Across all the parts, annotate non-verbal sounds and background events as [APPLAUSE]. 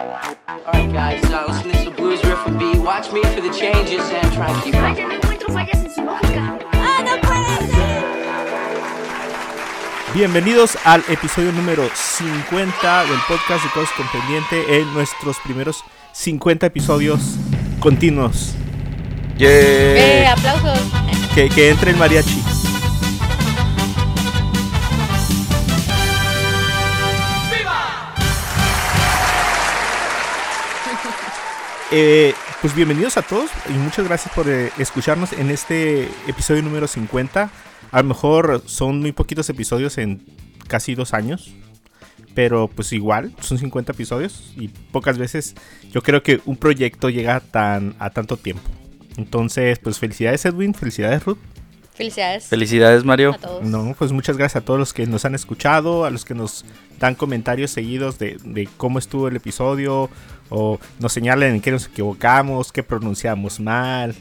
Alright guys, uh, listen to this blues riff and B. Watch me for the changes and try and keep up. Vaya, no encuentro fallas en su lógica. ¡Ah, no puede ser! Bienvenidos al episodio número 50 del podcast de Cosas con Pendiente en nuestros primeros 50 episodios continuos. ¡Eh, aplausos! Que, que entre el mariachi. Eh, pues bienvenidos a todos y muchas gracias por eh, escucharnos en este episodio número 50. A lo mejor son muy poquitos episodios en casi dos años, pero pues igual son 50 episodios y pocas veces yo creo que un proyecto llega tan a tanto tiempo. Entonces, pues felicidades Edwin, felicidades Ruth. Felicidades. Felicidades, Mario. A todos. No, pues muchas gracias a todos los que nos han escuchado, a los que nos dan comentarios seguidos de, de cómo estuvo el episodio, o nos señalan en qué nos equivocamos, qué pronunciamos mal,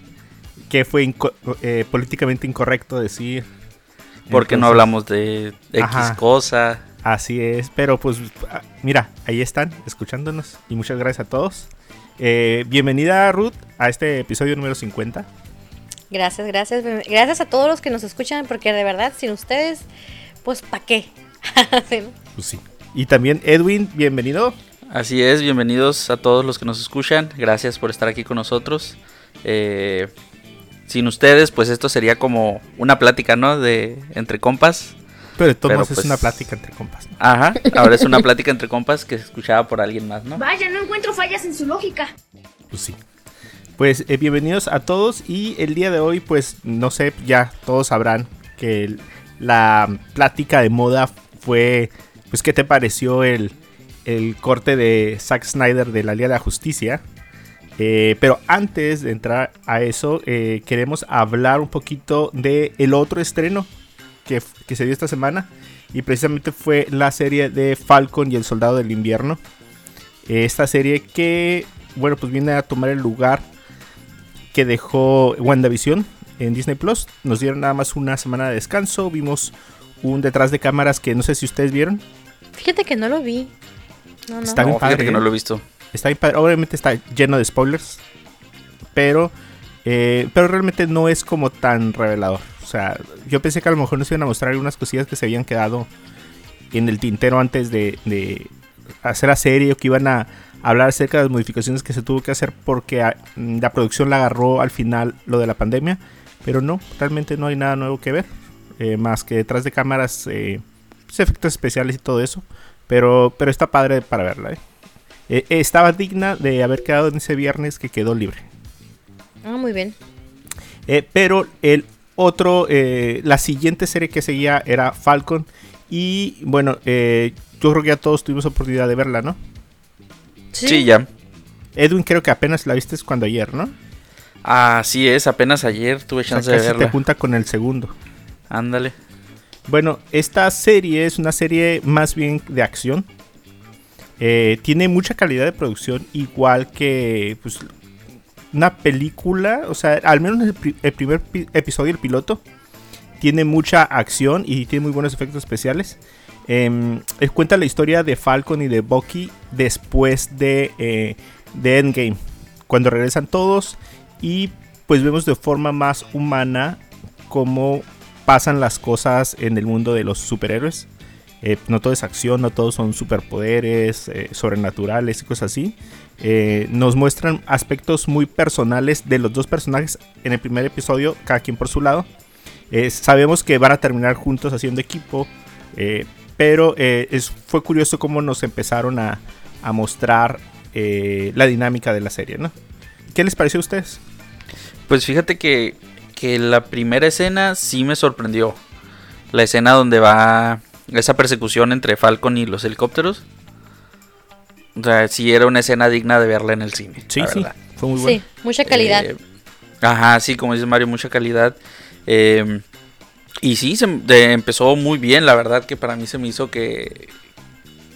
qué fue inco- eh, políticamente incorrecto decir. Porque no hablamos de X Ajá. cosa. Así es, pero pues ah, mira, ahí están escuchándonos y muchas gracias a todos. Eh, bienvenida Ruth a este episodio número 50. Gracias, gracias. Gracias a todos los que nos escuchan, porque de verdad, sin ustedes, pues, ¿pa' qué? [LAUGHS] Pues sí. Y también Edwin, bienvenido. Así es, bienvenidos a todos los que nos escuchan. Gracias por estar aquí con nosotros. Eh, sin ustedes, pues esto sería como una plática, ¿no? De entre compas. Pero de todos Pero, modos es pues, una plática entre compas. ¿no? Ajá. [LAUGHS] Ahora es una plática entre compas que se escuchaba por alguien más, ¿no? Vaya, no encuentro fallas en su lógica. Pues sí. Pues eh, bienvenidos a todos y el día de hoy pues no sé, ya todos sabrán que el- la plática de moda fue pues qué te pareció el, el corte de Zack Snyder de la Liga de la Justicia. Eh, pero antes de entrar a eso eh, queremos hablar un poquito de el otro estreno que, que se dio esta semana y precisamente fue la serie de Falcon y el Soldado del Invierno. Esta serie que, bueno, pues viene a tomar el lugar que dejó WandaVision en Disney Plus. Nos dieron nada más una semana de descanso. Vimos un detrás de cámaras que no sé si ustedes vieron. Fíjate que no lo vi. No, no. Está No, bien padre, que no ¿eh? lo he visto. Está bien padre. Obviamente está lleno de spoilers. Pero, eh, pero realmente no es como tan revelador. O sea, yo pensé que a lo mejor nos iban a mostrar algunas cosillas que se habían quedado en el tintero antes de, de hacer la serie o que iban a hablar acerca de las modificaciones que se tuvo que hacer porque ah, la producción la agarró al final lo de la pandemia. Pero no, realmente no hay nada nuevo que ver. eh, más que detrás de cámaras, eh, pues, efectos especiales y todo eso. Pero, pero está padre para verla. ¿eh? Eh, eh, estaba digna de haber quedado en ese viernes que quedó libre. Ah, muy bien. Eh, pero el otro, eh, la siguiente serie que seguía era Falcon. Y bueno, eh, yo creo que ya todos tuvimos oportunidad de verla, ¿no? Sí, ya. Edwin creo que apenas la viste cuando ayer, ¿no? Así es, apenas ayer tuve O sea, chance de casi te verla. junta con el segundo. Ándale. Bueno, esta serie es una serie más bien de acción. Eh, tiene mucha calidad de producción, igual que pues, una película. O sea, al menos el, el primer pi- episodio, el piloto, tiene mucha acción y tiene muy buenos efectos especiales. Em, cuenta la historia de Falcon y de Bucky después de, eh, de Endgame. Cuando regresan todos y pues vemos de forma más humana cómo pasan las cosas en el mundo de los superhéroes. Eh, no todo es acción, no todos son superpoderes, eh, sobrenaturales y cosas así. Eh, nos muestran aspectos muy personales de los dos personajes en el primer episodio, cada quien por su lado. Sabemos que van a terminar juntos haciendo equipo, pero fue curioso cómo nos empezaron a, mostrar la dinámica de la serie, ¿no? ¿Qué les pareció a ustedes? Pues fíjate que, que la primera escena sí me sorprendió. La escena donde va esa persecución entre Falcon y los helicópteros. O sea, sí era una escena digna de verla en el cine. Sí, la sí, verdad. fue muy bueno. Sí, mucha calidad. Eh, ajá, sí, como dice Mario, mucha calidad. Eh, y sí, se, de- empezó muy bien, la verdad que para mí se me hizo que,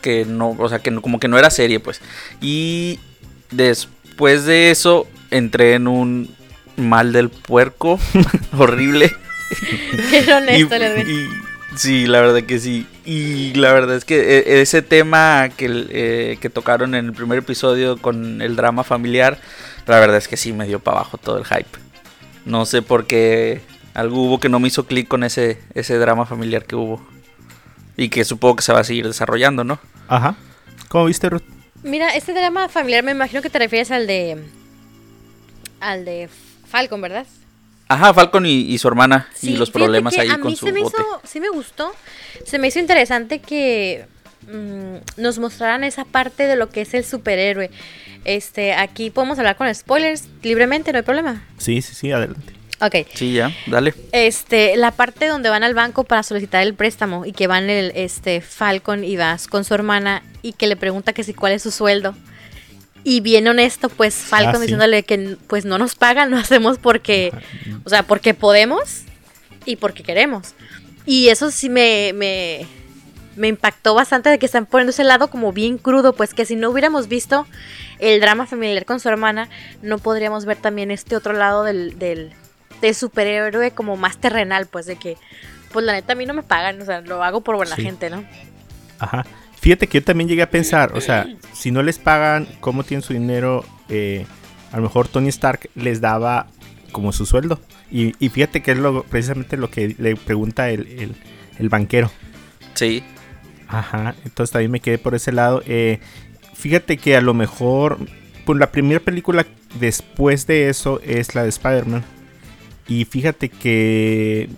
que no, o sea, que no- como que no era serie, pues. Y después de eso entré en un mal del puerco [LAUGHS] horrible. Qué Y, honesto, les digo. Y Sí, la verdad que sí. Y la verdad es que eh, ese tema que, eh, que tocaron en el primer episodio con el drama familiar, la verdad es que sí me dio para abajo todo el hype. No sé por qué algo hubo que no me hizo clic con ese, ese drama familiar que hubo. Y que supongo que se va a seguir desarrollando, ¿no? Ajá. ¿Cómo viste, Ruth? Mira, este drama familiar me imagino que te refieres al de. al de Falcon, ¿verdad? Ajá, Falcon y, y su hermana y los problemas ahí a con mí su se me bote. hizo, sí me gustó. Se me hizo interesante que mm, nos mostraran esa parte de lo que es el superhéroe. Este, aquí podemos hablar con spoilers libremente, no hay problema. Sí, sí, sí, adelante. Ok. Sí, ya, dale. Este, la parte donde van al banco para solicitar el préstamo y que van el este Falcon y vas con su hermana y que le pregunta que si cuál es su sueldo. Y bien honesto, pues Falcon Ah, sí. diciéndole que pues no nos pagan, [LAUGHS] lo hacemos porque, o sea, porque podemos y porque queremos. Y eso sí me, me, me impactó bastante de que están poniendo ese lado como bien crudo, pues que si no hubiéramos visto el drama familiar con su hermana, no podríamos ver también este otro lado del, del, del superhéroe como más terrenal, pues de que, pues la neta a mí no me pagan, o sea, lo hago por buena Sí. gente, ¿no? Ajá. Fíjate que yo también llegué a pensar, o sea, si no les pagan, ¿cómo tienen su dinero? Eh, a lo mejor Tony Stark les daba como su sueldo. Y, y fíjate que es lo, precisamente lo que le pregunta el, el- el banquero. Sí. Ajá, entonces también me quedé por ese lado. Eh, fíjate que a lo mejor, pues la primera película después de eso es la de Spider-Man. Y fíjate que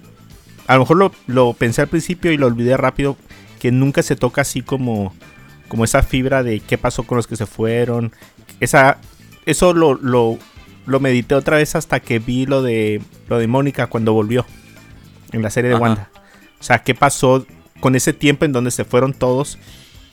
a lo mejor lo, lo pensé al principio y lo olvidé rápido, que nunca se toca así como, como esa fibra de qué pasó con los que se fueron. Esa, eso lo, lo, lo medité otra vez hasta que vi lo de, lo de Mónica cuando volvió en la serie de Ajá. Wanda. O sea, qué pasó con ese tiempo en donde se fueron todos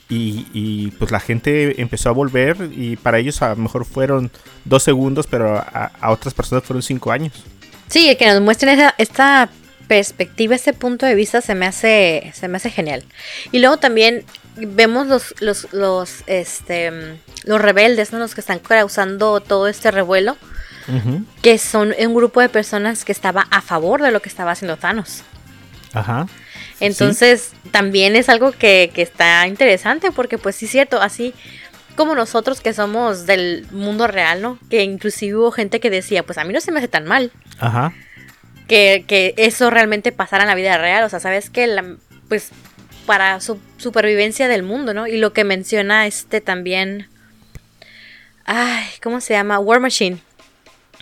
y, y, pues la gente empezó a volver y para ellos a lo mejor fueron dos segundos, pero a, a otras personas fueron cinco años. Sí, el que nos muestren esa, esta perspectiva, este punto de vista se me hace, se me hace genial. Y luego también vemos los, los, los, este, los rebeldes, ¿no? Los que están causando todo este revuelo, que son un grupo de personas que estaba a favor de lo que estaba haciendo Thanos. Ajá. Entonces, también es algo que, que está interesante porque pues sí es cierto, así como nosotros que somos del mundo real, ¿no? Que inclusive hubo gente que decía, pues a mí no se me hace tan mal Ajá. Que, que eso realmente pasara en la vida real. O sea, sabes que la- pues para su supervivencia del mundo, ¿no? Y lo que menciona este también. Ay, ¿cómo se llama? War Machine.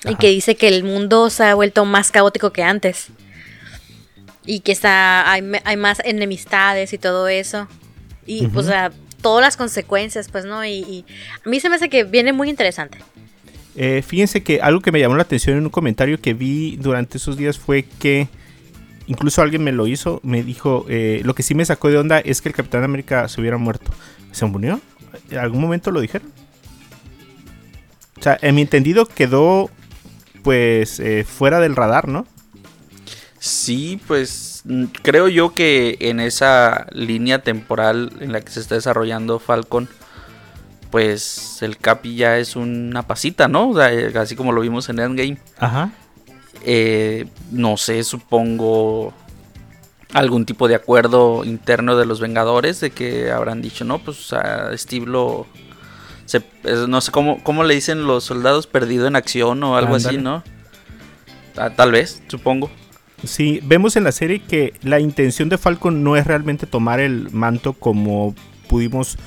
Y que dice que el mundo se ha vuelto más caótico que antes. Y que está, hay, hay más enemistades y todo eso. Y, Ujú. o sea, todas las consecuencias, pues, ¿no? Y, y a mí se me hace que viene muy interesante. Eh, fíjense que algo que me llamó la atención en un comentario que vi durante esos días fue que incluso alguien me lo hizo, me dijo, eh, lo que sí me sacó de onda es que el Capitán América se hubiera muerto. ¿Se murió? ¿En algún momento lo dijeron? O sea, en mi entendido quedó pues eh, fuera del radar, ¿no? Sí, pues creo yo que en esa línea temporal en la que se está desarrollando Falcon, pues el Capi ya es una pasita, ¿no? O sea, eh, así como lo vimos en Endgame. Ajá. Eh, no sé, supongo algún tipo de acuerdo interno de los Vengadores de que habrán dicho, no, pues a Steve lo... se- no sé cómo, cómo le dicen los soldados perdido en acción o algo así. ¿no? Ah, tal vez, supongo. Sí, vemos en la serie que la intención de Falcon no es realmente tomar el manto como pudimos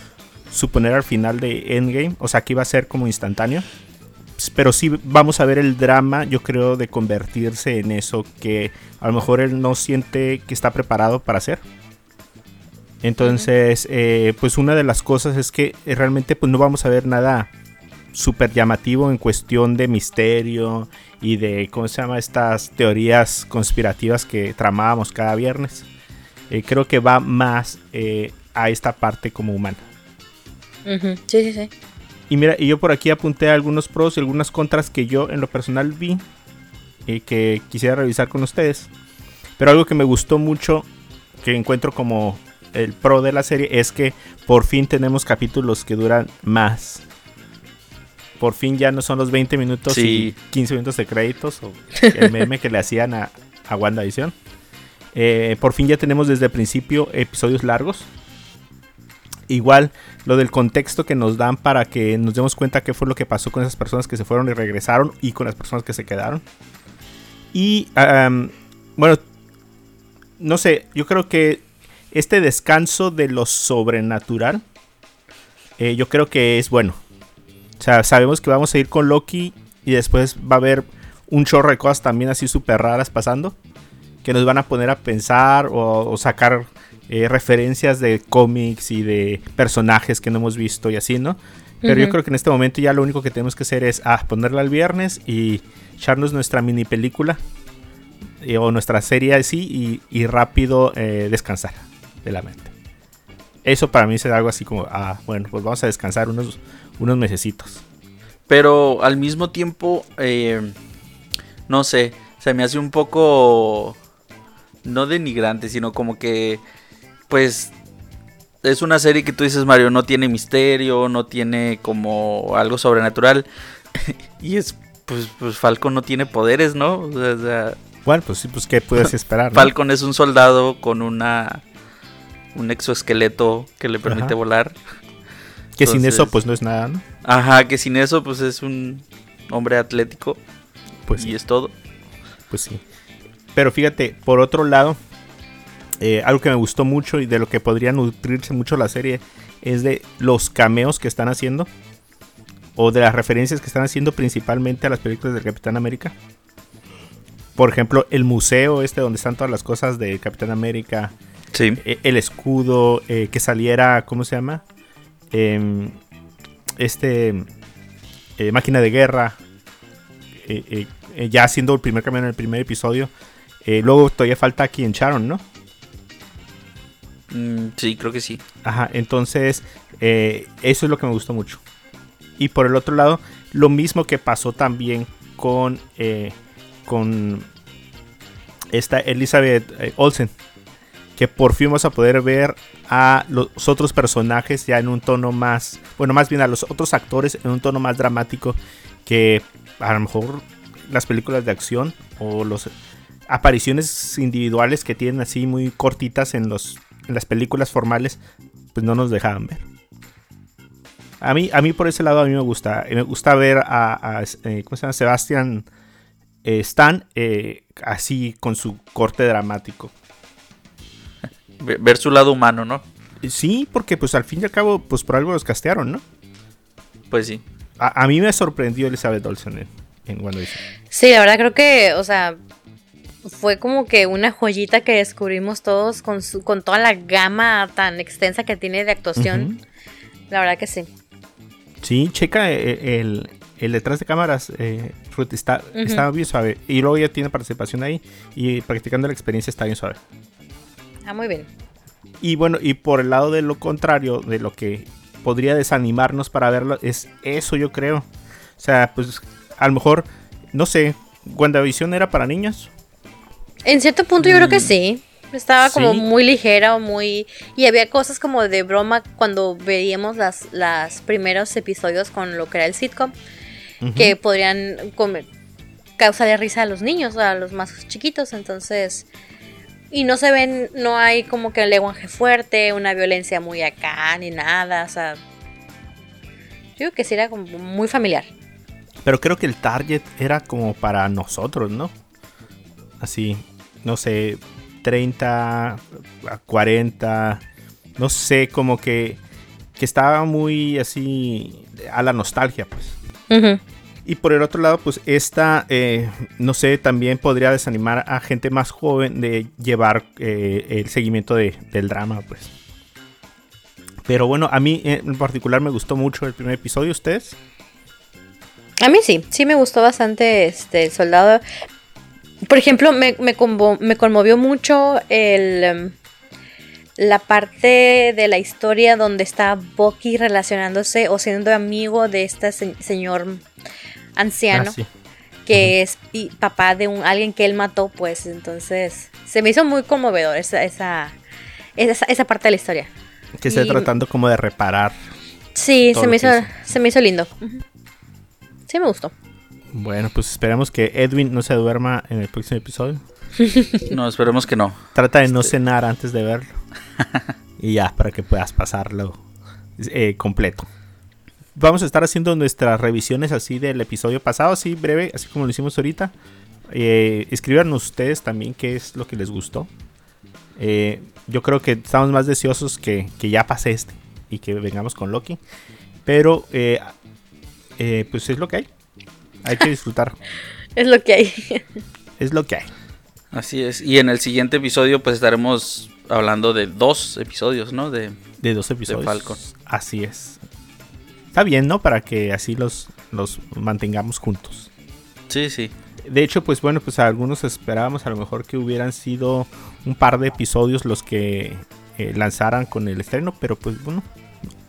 suponer al final de Endgame, o sea que iba a ser como instantáneo. S- Pero sí vamos a ver el drama, yo creo, de convertirse en eso que a lo mejor él no siente que está preparado para hacer. Entonces, eh, pues una de las cosas es que realmente pues no vamos a ver nada súper llamativo en cuestión de misterio y de, ¿cómo se llama? Estas teorías conspirativas que tramábamos cada viernes. Eh, creo que va más eh, a esta parte como humana. Ujú, Sí, sí, sí. Y mira, y yo por aquí apunté algunos pros y algunas contras que yo en lo personal vi y que quisiera revisar con ustedes. Pero algo que me gustó mucho, que encuentro como el pro de la serie, es que por fin tenemos capítulos que duran más. Por fin ya no son los 20 minutos Sí. y 15 minutos de créditos o el meme que le hacían a, a WandaVision. Eh, por fin ya tenemos desde el principio episodios largos. Igual lo del contexto que nos dan para que nos demos cuenta qué fue lo que pasó con esas personas que se fueron y regresaron y con las personas que se quedaron. Y bueno, no sé, yo creo que este descanso de lo sobrenatural, eh, yo creo que es bueno. O sea, sabemos que vamos a ir con Loki y después va a haber un chorro de cosas también así súper raras pasando. Que nos van a poner a pensar o sacar eh, referencias de cómics y de personajes que no hemos visto y así, ¿no? Pero yo creo que en este momento ya lo único que tenemos que hacer es ah, ponerla el viernes y echarnos nuestra mini película eh, o nuestra serie así y, y rápido eh, descansar de la mente. Eso para mí es algo así como, ah, bueno, pues vamos a descansar unos, unos mesecitos. Pero al mismo tiempo, eh, no sé, se me hace un poco, no denigrante, sino como que, pues, es una serie que tú dices, Mario, no tiene misterio, no tiene como algo sobrenatural. [LAUGHS] y es, pues, pues Falcon no tiene poderes, ¿no? O sea, o sea, Bueno, pues sí, pues qué puedes [LAUGHS] esperar. no? Falcon es un soldado con una... Un exoesqueleto que le permite Ajá. volar. que sin eso pues no es nada, ¿no? Ajá, que sin eso pues es un hombre atlético Pues y sí. es todo. Pues sí. Pero fíjate, por otro lado, eh, algo que me gustó mucho y de lo que podría nutrirse mucho la serie es de los cameos que están haciendo. O de las referencias que están haciendo principalmente a las películas del Capitán América. Por ejemplo, el museo este donde están todas las cosas de Capitán América. Sí. eh, el escudo, eh, que saliera, ¿cómo se llama? Em, este, máquina de guerra, ya haciendo el primer cambio en el primer episodio. Luego todavía falta aquí en Sharon, ¿no? Mm, sí, creo que sí. Ajá, entonces eh, eso es lo que me gustó mucho. Y por el otro lado, lo mismo que pasó también con, eh, con esta Elizabeth eh, Olsen. Que por fin vamos a poder ver a los otros personajes ya en un tono más, bueno, más bien a los otros actores en un tono más dramático que a lo mejor las películas de acción o las apariciones individuales que tienen así muy cortitas en, los, en las películas formales, pues no nos dejaban ver. A mí, a mí por ese lado a mí me gusta. Me gusta ver a, a, eh, ¿cómo se llama? Sebastian eh, Stan eh, así con su corte dramático. [LAUGHS] Ve- Ver su lado humano, ¿no? Sí, porque pues al fin y al cabo, pues por algo los castearon, ¿no? Pues sí. A, a mí me sorprendió Elizabeth Olsen en, en WandaVision. Sí, la verdad creo que, o sea, fue como que una joyita que descubrimos todos con, su, con toda la gama tan extensa que tiene de actuación. La verdad que sí. Sí, checa eh, el, el detrás de cámaras, eh, Ruth, está, está bien suave. Y luego ya tiene participación ahí y practicando la experiencia está bien suave. Ah, muy bien. Y bueno, y por el lado de lo contrario, de lo que podría desanimarnos para verlo, es eso yo creo. O sea, pues a lo mejor, no sé, WandaVision era para niños. En cierto punto yo creo que sí. Estaba como muy ligera o muy... Y había cosas como de broma cuando veíamos las, las primeros episodios con lo que era el sitcom. Que podrían come- causarle risa a los niños, a los más chiquitos. Entonces... Y no se ven, no hay como que el lenguaje fuerte, una violencia muy acá, ni nada. O sea... Yo creo que sí era como muy familiar. Pero creo que el target era como para nosotros, ¿no? Así, no sé, 30, a 40, no sé, como que, que estaba muy así a la nostalgia, pues. Y por el otro lado, pues esta, eh, no sé, también podría desanimar a gente más joven de llevar eh, el seguimiento de- del drama, pues. Pero bueno, a mí eh, en particular me gustó mucho el primer episodio, ¿ustedes? A mí sí, sí me gustó bastante este soldado. Por ejemplo, me, me, convo- me conmovió mucho el em, la parte de la historia donde está Bucky relacionándose o siendo amigo de este se- señor anciano Ah, sí. que es papá de un alguien que él mató, pues entonces se me hizo muy conmovedor esa esa, esa, esa parte de la historia. Que esté tratando como de reparar. Sí, se me hizo se me hizo lindo. Ujú. Sí me gustó. Bueno, pues esperemos que Edwin no se duerma en el próximo episodio. No, esperemos que no. Trata de no cenar antes de verlo. [LAUGHS] y ya, para que puedas pasarlo eh, completo. Vamos a estar haciendo nuestras revisiones así del episodio pasado, así breve, así como lo hicimos ahorita. Eh, escríbanos ustedes también qué es lo que les gustó. Eh, yo creo que estamos más deseosos que, que ya pase este y que vengamos con Loki. Pero, eh, pues es lo que hay. Hay que disfrutar. [LAUGHS] Es lo que hay. [LAUGHS] es lo que hay. Así es. Y en el siguiente episodio, pues estaremos hablando de dos episodios, ¿no? De, De dos episodios. Falcon. Así es. Está bien, ¿no? Para que así los, los mantengamos juntos. sí, sí. De hecho, pues bueno, pues algunos esperábamos a lo mejor que hubieran sido un par de episodios los que eh, lanzaran con el estreno, pero pues bueno,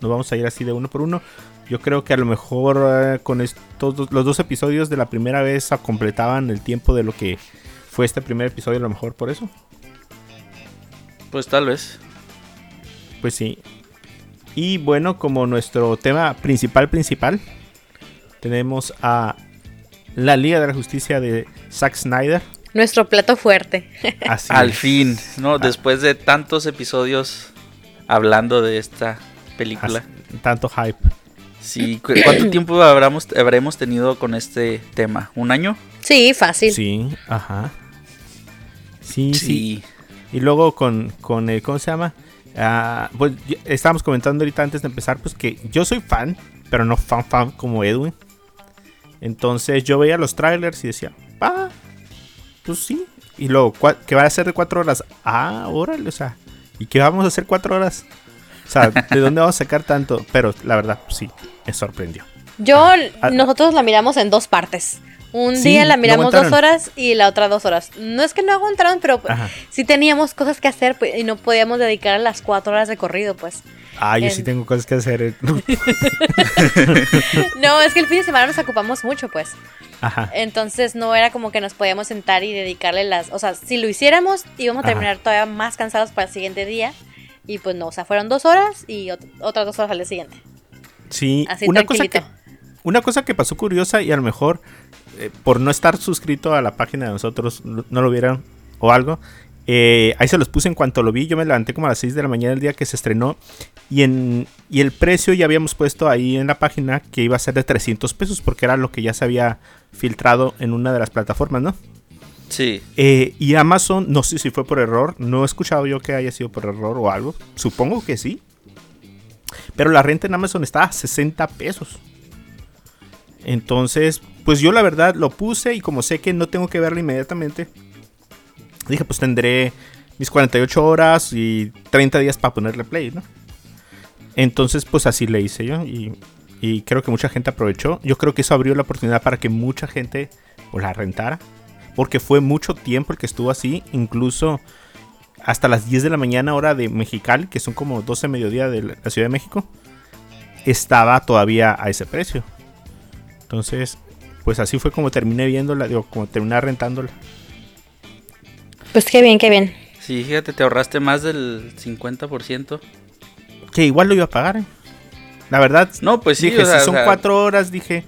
nos vamos a ir así de uno por uno. Yo creo que a lo mejor eh, con estos dos- los dos episodios de la primera vez completaban el tiempo de lo que fue este primer episodio, a lo mejor por eso. Pues tal vez. Pues sí. Y bueno, como nuestro tema principal principal, tenemos a la Liga de la Justicia de Zack Snyder. Nuestro plato fuerte. [LAUGHS] Así Al es. fin, ¿no? Después de tantos episodios hablando de esta película. Así- tanto hype. Sí, ¿cu- ¿cuánto tiempo habremos, habremos tenido con este tema? ¿Un año? Sí, fácil. Sí, ajá. Sí, sí. Sí. Y luego con, con el, ¿cómo se llama? Ah, pues estábamos comentando ahorita antes de empezar, pues que yo soy fan, pero no fan fan como Edwin. Entonces yo veía los trailers y decía, ah, pues sí. Y luego, que va a ser de cuatro horas. Ah, órale, o sea, ¿y qué vamos a hacer cuatro horas? O sea, ¿de dónde vamos a sacar tanto? Pero la verdad, sí, me sorprendió. Yo, Ah. nosotros la miramos en dos partes. Un Sí, día la miramos dos horas y la otra dos horas. No es que no aguantaron, pero pues, Ajá. sí teníamos cosas que hacer pues, y no podíamos dedicar las cuatro horas de corrido, pues. Ah, yo En- sí tengo cosas que hacer. [LAUGHS] [LAUGHS] No, es que el fin de semana nos ocupamos mucho, pues. Ajá. Entonces no era como que nos podíamos sentar y dedicarle las... O sea, si lo hiciéramos, íbamos a Ajá. terminar todavía más cansados para el siguiente día. Y pues no, o sea, fueron dos horas y ot- otras dos horas al día siguiente. Sí, Así una cosa, que, una cosa que pasó curiosa y a lo mejor eh, por no estar suscrito a la página de nosotros no no lo vieron o algo. eh, ahí se los puse en cuanto lo vi. Yo me levanté como a las 6 de la mañana el día que se estrenó. Y, en, y el precio ya habíamos puesto ahí en la página que iba a ser de 300 pesos porque era lo que ya se había filtrado en una de las plataformas, ¿no? Sí. Eh, y Amazon, no sé si fue por error, no he escuchado yo que haya sido por error o algo. Supongo que sí. Pero la renta en Amazon está a 60 pesos. Entonces, pues yo la verdad lo puse y como sé que no tengo que verlo inmediatamente, dije pues tendré mis 48 horas y 30 días para ponerle play, ¿no? Entonces pues así le hice yo y, y creo que mucha gente aprovechó. Yo creo que eso abrió la oportunidad para que mucha gente pues, la rentara. Porque fue mucho tiempo el que estuvo así, incluso hasta las 10 de la mañana hora de Mexicali, que son como 12 mediodía de la Ciudad de México, estaba todavía a ese precio. Entonces, pues así fue como terminé viéndola, digo, como terminé rentándola. Pues qué bien, qué bien. Sí, fíjate, te ahorraste más del 50%. Que igual lo iba a pagar. ¿eh? La verdad, No, pues sí, dije, o sea, si son o sea, cuatro horas, dije,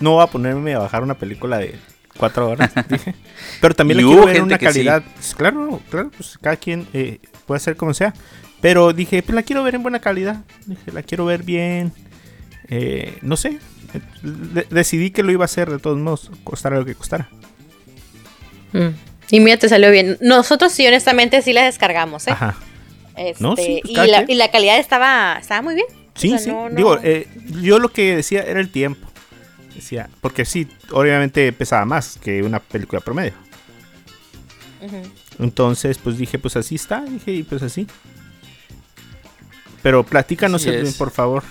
no voy a ponerme a bajar una película de cuatro horas, [LAUGHS] dije. Pero también Y la quiero ver en una sí. calidad. pues, claro, claro, pues cada quien eh, puede hacer como sea. Pero dije, pues la quiero ver en buena calidad. Dije, la quiero ver bien. Eh, no sé. De- decidí que lo iba a hacer de todos modos, costara lo que costara. Mm. Y mira, te salió bien. Nosotros sí, honestamente, sí la descargamos, ¿eh? Ajá. Este, No, sí, pues, y, la, y la calidad estaba, estaba muy bien. Sí, O sea, sí. no- no- Digo, eh, yo lo que decía era el tiempo. Decía, porque sí, obviamente pesaba más que una película promedio. Entonces, pues dije, pues así está, dije, y pues así. Pero platícanos, por favor.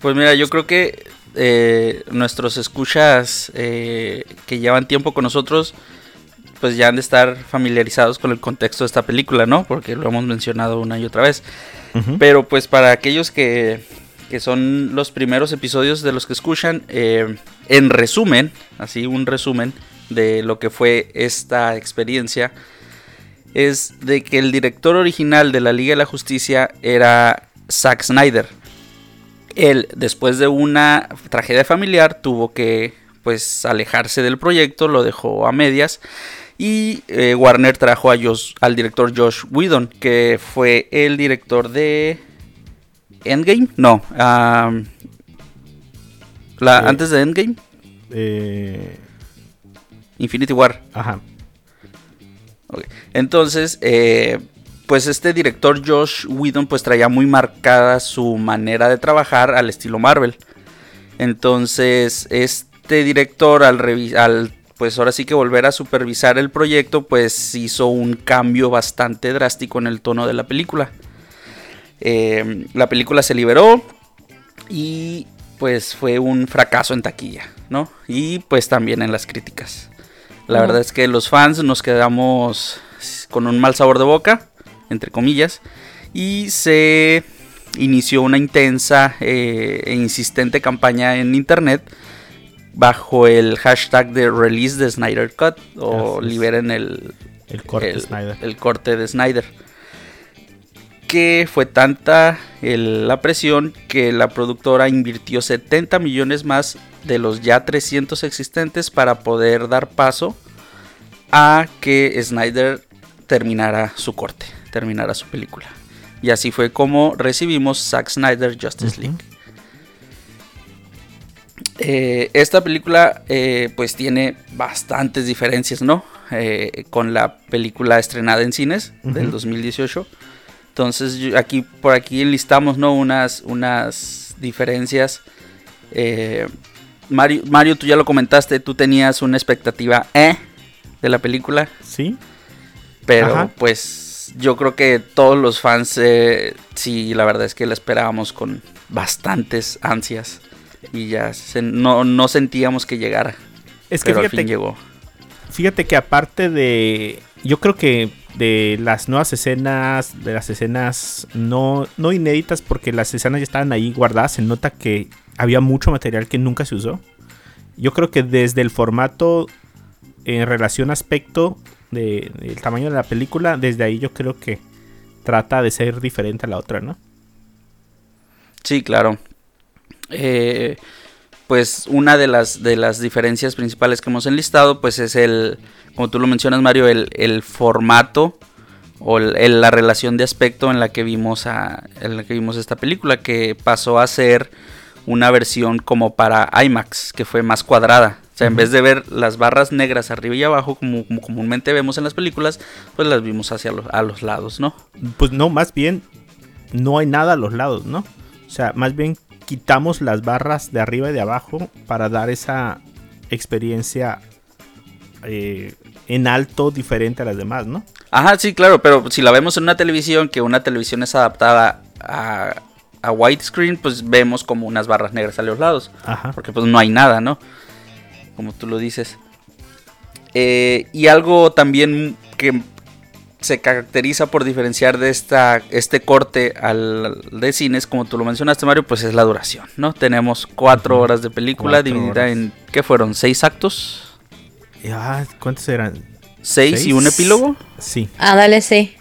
Pues mira, yo creo que eh, nuestros escuchas eh, que llevan tiempo con nosotros, pues ya han de estar familiarizados con el contexto de esta película, ¿no? Porque lo hemos mencionado una y otra vez. Pero pues para aquellos que, que son los primeros episodios de los que escuchan, eh, en resumen, así un resumen de lo que fue esta experiencia, es de que el director original de la Liga de la Justicia era Zack Snyder. Él, después de una tragedia familiar, tuvo que pues alejarse del proyecto, lo dejó a medias Y eh, Warner trajo a Josh- al director Josh Whedon, que fue el director de Endgame. No, am, la, Eh. antes de Endgame, Eh, Infinity War. ajá. Entonces, eh, pues este director Josh Whedon pues traía muy marcada su manera de trabajar al estilo Marvel. Entonces, este director al, al pues ahora sí que volver a supervisar el proyecto, pues hizo un cambio bastante drástico en el tono de la película. Eh, la película se liberó y pues fue un fracaso en taquilla, ¿no? Y pues también en las críticas. La verdad es que los fans nos quedamos con un mal sabor de boca, entre comillas, y se inició una intensa eh, e insistente campaña en internet bajo el hashtag de release de Snyder Cut o liberen el, El corte el, Snyder. el corte de Snyder. Que fue tanta el- la presión que la productora invirtió 70 millones más de los ya 300 existentes para poder dar paso a que Snyder terminara su corte, terminara su película. Y así fue como recibimos Zack Snyder Justice. League. Eh, esta película eh, pues tiene bastantes diferencias, ¿no? Eh, con la película estrenada en cines del Ujú. 2018. Entonces yo- aquí por aquí enlistamos, ¿no? Unas, unas diferencias. Eh, Mario, Mario, tú ya lo comentaste, tú tenías una expectativa eh, de la película, Sí. pero Ajá. pues yo creo que todos los fans eh, sí, la verdad es que la esperábamos con bastantes ansias y ya se- no, no sentíamos que llegara, Es que pero al fíjate, fin llegó. fíjate que aparte de. Yo creo que de las nuevas escenas, de las escenas no, no inéditas, porque las escenas ya estaban ahí guardadas, se nota que había mucho material que nunca se usó. Yo creo que desde el formato en relación aspecto de- del tamaño de la película, desde ahí yo creo que trata de ser diferente a la otra, ¿no? Sí, claro. Eh, pues una de las, de las diferencias principales que hemos enlistado, pues es el, como tú lo mencionas Mario, el, el formato o el- el- la relación de aspecto en la que vimos a, en la que vimos esta película, que pasó a ser una versión como para IMAX, que fue más cuadrada. O sea, en vez de ver las barras negras arriba y abajo, como, como comúnmente vemos en las películas, pues las vimos hacia los, a los lados, ¿no? Pues no, más bien no hay nada a los lados, ¿no? O sea, más bien quitamos las barras de arriba y de abajo para dar esa experiencia eh, en alto diferente a las demás, ¿no? Ajá, sí, claro, pero si la vemos en una televisión, que una televisión es adaptada a, a widescreen, pues vemos como unas barras negras a los lados. Ajá. Porque pues no hay nada, ¿no? Como tú lo dices. Eh, y algo también que se caracteriza por diferenciar de esta, este corte al de cines, como tú lo mencionaste, Mario, pues es la duración, ¿no? Tenemos cuatro horas de película Cuatro dividida horas. en, ¿qué fueron? ¿Seis actos? Ah, ¿Cuántos eran? ¿Seis, y un epílogo? Sí. Ah, dale, sí.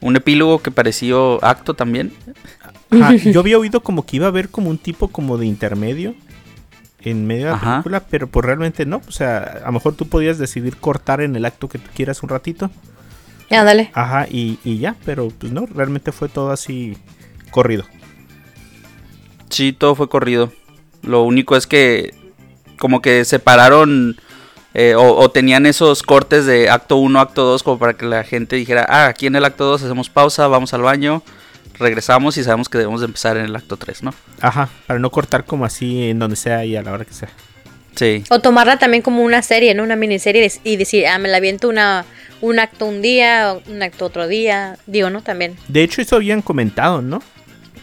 Un epílogo que pareció acto también. Ajá, [LAUGHS] Yo había oído como que iba a haber como un tipo como de intermedio en medio de la Ajá. película, pero pues realmente no. O sea, a lo mejor tú podías decidir cortar en el acto que tú quieras un ratito. Ah, dale. Ajá, y, y ya, pero pues no, realmente fue todo así corrido. Sí, todo fue corrido. Lo único es que como que separaron eh, o, o tenían esos cortes de acto 1, acto 2 como para que la gente dijera, ah, aquí en el acto 2 hacemos pausa, vamos al baño, regresamos y sabemos que debemos de empezar en el acto 3, ¿no? Ajá, para no cortar como así en donde sea y a la hora que sea. Sí. O tomarla también como una serie, ¿no? Una miniserie y decir, ah, me la aviento una, un acto un día, un acto otro día. Digo, ¿no? También. De hecho, eso habían comentado, ¿no?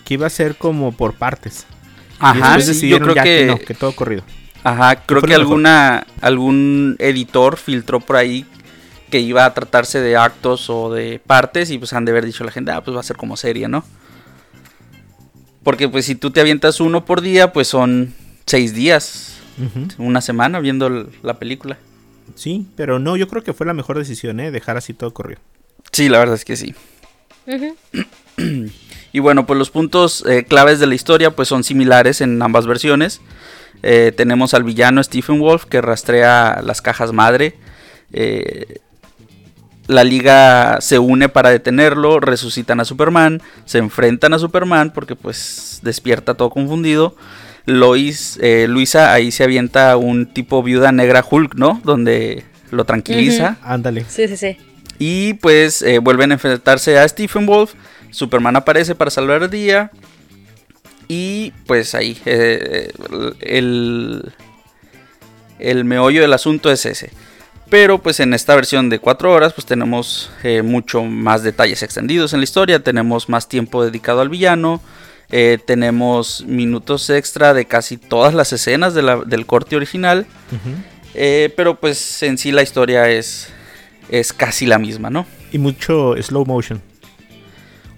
Que iba a ser como por partes. Ajá, sí, yo creo ya que... que, no, que todo corrido. ajá, creo que mejor. alguna algún editor filtró por ahí que iba a tratarse de actos o de partes y pues han de haber dicho la gente, ah, pues va a ser como serie, ¿no? Porque pues si tú te avientas uno por día, pues son seis días, Una semana viendo la película. Sí, pero no, yo creo que fue la mejor decisión, ¿eh? Dejar así todo corrido. Sí, la verdad es que sí. [CLEARS THROAT] Y bueno, pues los puntos eh, claves de la historia pues son similares en ambas versiones. Eh, tenemos al villano Stephen Wolf que rastrea las cajas madre eh, la liga se une para detenerlo, resucitan a Superman, se enfrentan a Superman porque pues despierta todo confundido. Lois, eh, Luisa ahí se avienta un tipo viuda negra Hulk, ¿no? Donde lo tranquiliza. Ándale. Sí, sí, sí. Y pues eh, vuelven a enfrentarse a Stephen Wolf. Superman aparece para salvar el día. Y pues ahí eh, el, el meollo del asunto es ese. Pero pues en esta versión de 4 horas pues tenemos eh, mucho más detalles extendidos en la historia. Tenemos más tiempo dedicado al villano. Eh, tenemos minutos extra de casi todas las escenas de la- del corte original. Eh, pero pues en sí la historia es, es casi la misma, ¿no? Y mucho slow motion.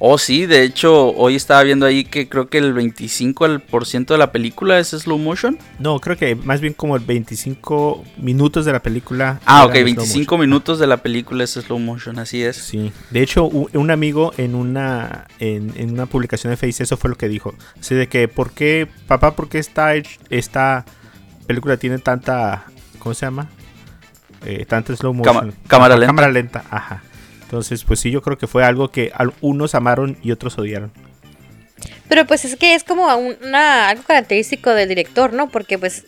Oh, sí, de hecho, hoy estaba viendo ahí que creo que el 25% de la película es slow motion. No, creo que más bien como el 25 minutos de la película. Ah, ok, slow 25 motion. minutos de la película es slow motion, así es. Sí, de hecho un amigo en una en, en una publicación de Face eso fue lo que dijo, así de que ¿por qué papá por qué esta esta película tiene tanta ¿cómo se llama? Eh, tanta slow motion, cámara lenta. cámara lenta, ajá. Entonces, pues sí, yo creo que fue algo que unos amaron y otros odiaron. Pero pues es que es como un- una, algo característico del director, ¿no? Porque pues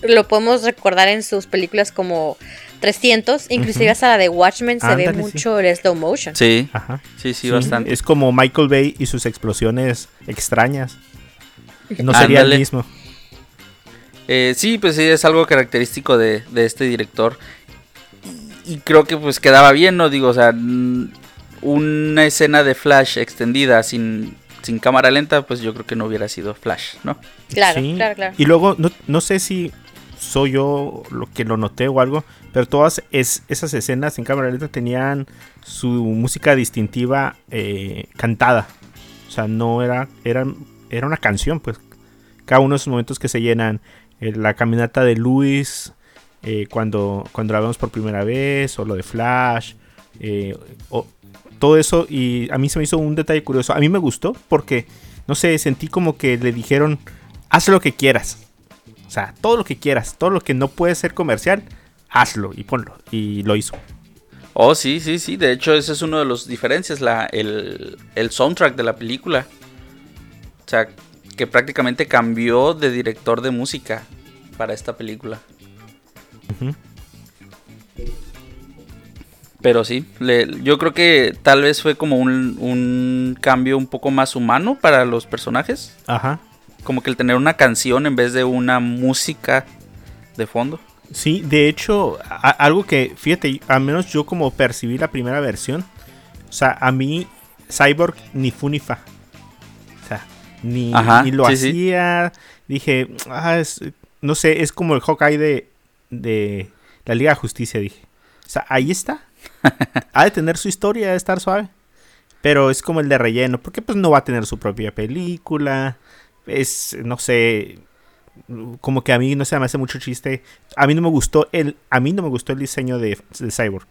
lo podemos recordar en sus películas como 300, inclusive hasta la de Watchmen se ve sí. mucho el slow motion. Sí, Ajá. sí, sí, bastante. Es como Michael Bay y sus explosiones extrañas. No sería Ándale. el mismo. Eh, sí, pues sí, es algo característico de, de este director. Y, creo que pues quedaba bien, ¿no? Digo, o sea, mm, una escena de Flash extendida sin, sin cámara lenta, pues yo creo que no hubiera sido Flash, ¿no? Claro, Sí. claro, claro. Y luego, no, no sé si soy yo lo que lo noté o algo, pero todas es- esas escenas en cámara lenta tenían su música distintiva eh, cantada. O sea, no era, era, era una canción, pues. Cada uno de esos momentos que se llenan. eh, la caminata de Luis, eh, cuando, cuando la vemos por primera vez, o lo de Flash, eh, o- todo eso. Y a mí se me hizo un detalle curioso. A mí me gustó porque, no sé, sentí como que le dijeron, haz lo que quieras. O sea, todo lo que quieras, todo lo que no puede ser comercial, hazlo y ponlo. Y lo hizo. Oh, sí, sí, sí. De hecho, ese es uno de los diferencias, la, el, el soundtrack de la película. O sea, que prácticamente cambió de director de música para esta película. Pero sí, le- yo creo que tal vez fue como un, un cambio un poco más humano para los personajes. Ajá. Como que el tener una canción en vez de una música de fondo. Sí, de hecho, a- algo que, fíjate, al menos yo como percibí la primera versión, o sea, a mí Cyborg ni fu ni fa. O sea, ni, Ajá, ni lo sí, sí. hacía. Dije, ah, es- no sé, es como el Hawkeye de, de la Liga de Justicia, dije. O sea, ahí está. [LAUGHS] ha de tener su historia, ha de estar suave. Pero es como el de relleno, porque pues no va a tener su propia película. Es, no sé, como que a mí no se me hace mucho chiste. A mí no me gustó el, a mí no me gustó el diseño de, de Cyborg.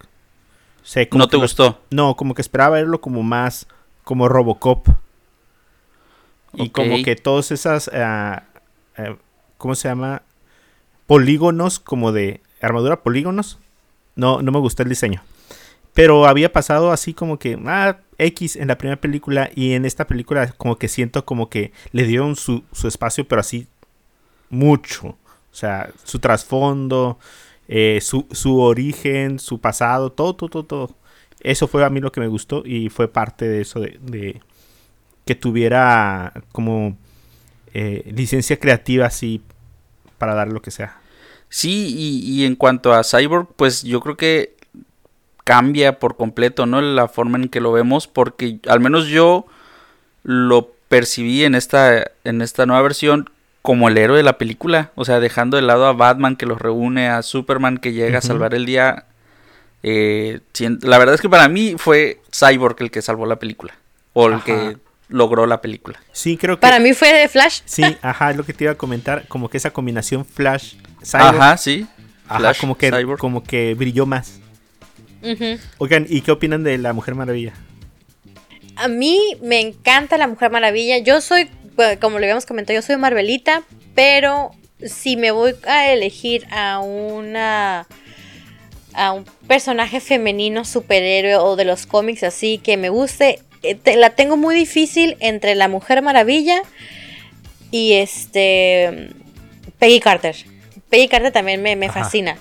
O sea, como ¿No te lo- gustó? no, como que esperaba verlo como más como Robocop. Y como que todas esas, ah, ah, ¿cómo se llama? Polígonos, como de armadura polígonos. No, no me gustó el diseño. Pero había pasado así como que, ah, X en la primera película y en esta película como que siento como que le dieron su, su espacio, pero así mucho. O sea, su trasfondo, eh, su, su origen, su pasado, todo, todo, todo, todo. Eso fue a mí lo que me gustó y fue parte de eso de, de que tuviera como eh, licencia creativa así para dar lo que sea. Sí, y, y en cuanto a Cyborg, pues yo creo que cambia por completo, ¿no? La forma en que lo vemos, porque al menos yo lo percibí en esta, en esta nueva versión como el héroe de la película, o sea, dejando de lado a Batman que los reúne, a Superman que llega a salvar el día. eh, la verdad es que para mí fue Cyborg el que salvó la película, o el Ajá. que logró la película. Sí, creo que... Para mí fue de Flash. Sí, ajá, es lo que te iba a comentar, como que esa combinación Flash, Cyborg, Ajá, sí. ajá, Flash, como que Cyborg. como que brilló más. Ujú. Oigan, ¿y qué opinan de la Mujer Maravilla? A mí me encanta la Mujer Maravilla. Yo soy, bueno, como le habíamos comentado, yo soy Marvelita, pero si me voy a elegir a una a un personaje femenino superhéroe o de los cómics así que me guste, te- la tengo muy difícil entre la Mujer Maravilla y este Peggy Carter. Peggy Carter también me, me fascina.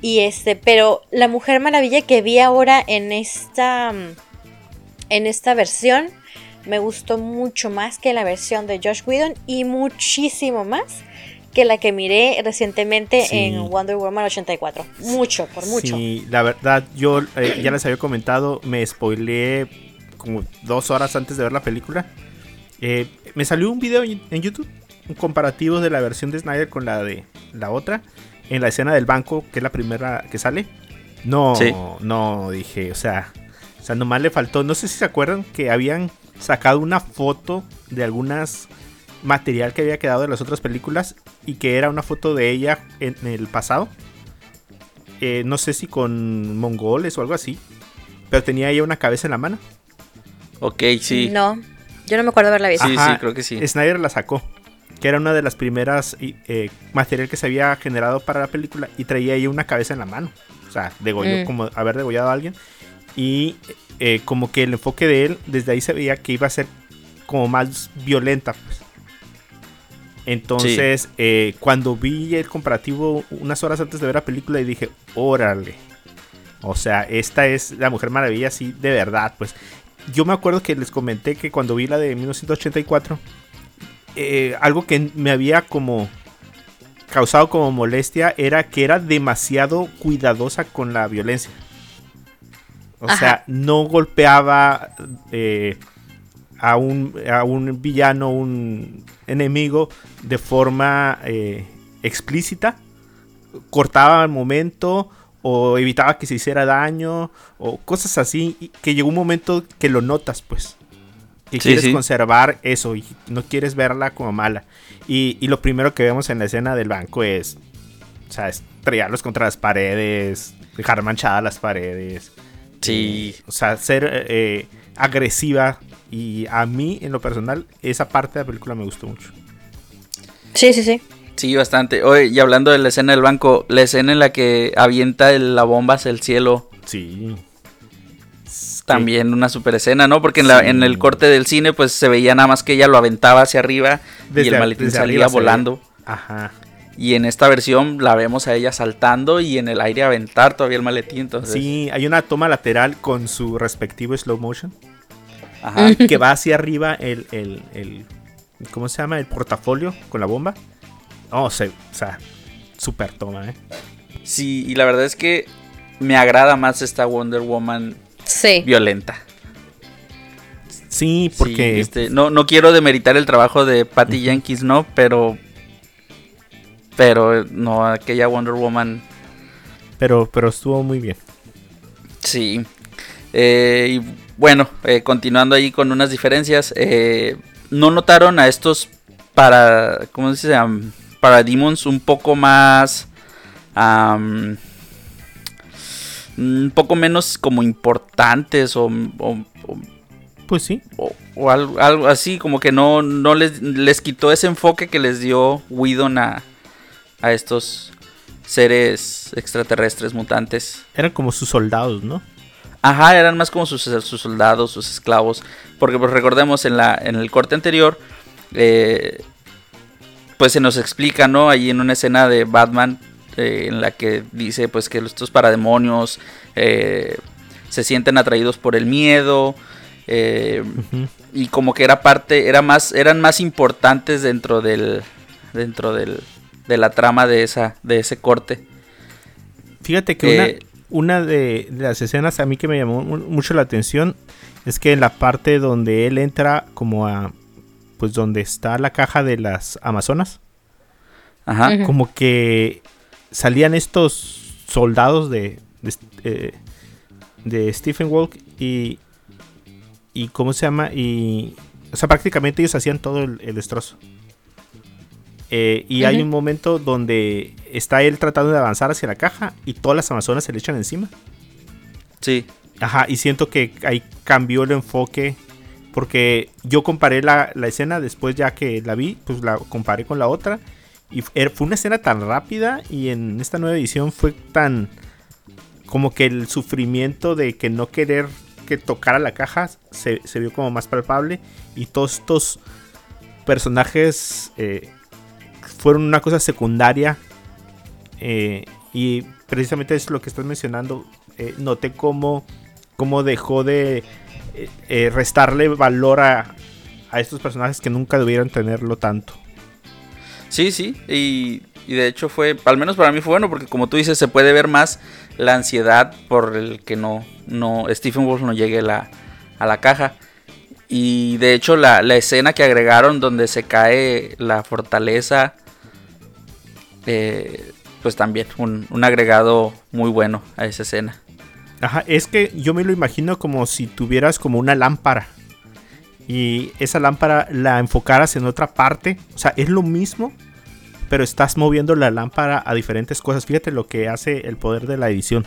Y este, pero la Mujer Maravilla que vi ahora en esta en esta versión me gustó mucho más que la versión de Josh Whedon y muchísimo más que la que miré recientemente Sí. en Wonder Woman 84. Mucho, por mucho. Sí, la verdad, yo eh, ya les había comentado, me spoileé como dos horas antes de ver la película. Eh, me salió un video en YouTube, un comparativo de la versión de Snyder con la de la otra, en la escena del banco, que es la primera que sale. No, Sí. no, dije, o sea, o sea, nomás le faltó, no sé si se acuerdan que habían sacado una foto de algunas material que había quedado de las otras películas y que era una foto de ella en el pasado. Eh, no sé si con mongoles o algo así. Pero tenía ella una cabeza en la mano. Ok, sí. No, yo no me acuerdo haberla visto. Sí, sí, creo que sí. Snyder la sacó. Que era una de las primeras eh, material que se había generado para la película. Y traía ella una cabeza en la mano. O sea, degolló Mm. como haber degollado a alguien. Y eh, como que el enfoque de él, desde ahí se veía que iba a ser como más violenta. Pues. Entonces, eh, cuando vi el comparativo unas horas antes de ver la película, y dije, órale. O sea, esta es la Mujer Maravilla, sí, de verdad. Pues yo me acuerdo que les comenté que cuando vi la de 1984, eh, algo que me había como causado como molestia era que era demasiado cuidadosa con la violencia. O Ajá. sea, no golpeaba eh, a, un, a un villano, un enemigo, de forma eh, explícita. Cortaba al momento o evitaba que se hiciera daño o cosas así. y que llegó un momento que lo notas, pues. Que Sí, quieres sí. conservar eso y no quieres verla como mala. Y, y lo primero que vemos en la escena del banco es, o sea, estrellarlos contra las paredes, dejar manchadas las paredes. Sí. O sea, ser eh, agresiva. Y a mí, en lo personal, esa parte de la película me gustó mucho. Sí, sí, sí. Sí, bastante. Oye, y hablando de la escena del banco, la escena en la que avienta el- la bomba hacia el cielo, Sí. también una super escena, ¿no? Porque en, la, en el corte del cine, pues se veía nada más que ella lo aventaba hacia arriba y el maletín salía volando. Ajá. Y en esta versión la vemos a ella saltando y en el aire aventar todavía el maletín. Entonces, Sí, hay una toma lateral con su respectivo slow motion. Ajá. que [LAUGHS] va hacia arriba el, el, el- ¿cómo se llama? El portafolio con la bomba. Oh, se, o sea, super toma, ¿eh? Sí, y la verdad es que me agrada más esta Wonder Woman Sí. violenta. Sí, Sí, porque este, no, no quiero demeritar el trabajo de Patty Jenkins, ¿no? Pero. Pero no, aquella Wonder Woman. pero, pero estuvo muy bien. Sí. Eh, y bueno, eh, continuando ahí con unas diferencias. eh, ¿No notaron a estos para. ¿Cómo se llama? Para Demons un poco más. un poco menos como importantes o, o- o- Pues sí. o, o algo, algo así, como que no, no les, les quitó ese enfoque que les dio Whedon a, a estos seres extraterrestres mutantes. Eran como sus soldados, ¿no? Ajá, eran más como sus, sus soldados, sus esclavos. Porque pues recordemos en, la, en el corte anterior, eh, pues se nos explica, ¿no? Ahí en una escena de Batman eh, en la que dice pues que estos parademonios eh, se sienten atraídos por el miedo. eh, y como que era parte, era más, eran más importantes dentro del, dentro del, de la trama de esa, de ese corte. Fíjate que Eh, una, una de, de las escenas a mí que me llamó mu- mucho la atención es que en la parte donde él entra como a pues donde está la caja de las amazonas, Ajá. Como que salían estos soldados de de, eh, de Stephen Walk y y cómo se llama y o sea prácticamente ellos hacían todo el, el destrozo Eh, y hay un momento donde está él tratando de avanzar hacia la caja y todas las amazonas se le echan encima Sí. Ajá, y siento que ahí cambió el enfoque. Porque yo comparé la, la escena después ya que la vi, pues la comparé con la otra. Y er- fue una escena tan rápida y en esta nueva edición fue tan como que el sufrimiento de que no querer que tocara la caja se, se vio como más palpable y todos estos personajes eh, fueron una cosa secundaria eh, y precisamente es lo que estás mencionando. eh, noté cómo, cómo dejó de eh, eh, restarle valor a, a estos personajes que nunca debieron tenerlo tanto. Sí, sí, y, y de hecho fue, al menos para mí fue bueno, porque como tú dices, se puede ver más la ansiedad por el que no, no, Stephen Wolf no llegue la, a la caja. Y de hecho la, la escena que agregaron donde se cae la fortaleza, eh, pues también un, un agregado muy bueno a esa escena. Ajá, es que yo me lo imagino como si tuvieras como una lámpara y esa lámpara la enfocaras en otra parte. O sea, es lo mismo, pero estás moviendo la lámpara a diferentes cosas. Fíjate lo que hace el poder de la edición.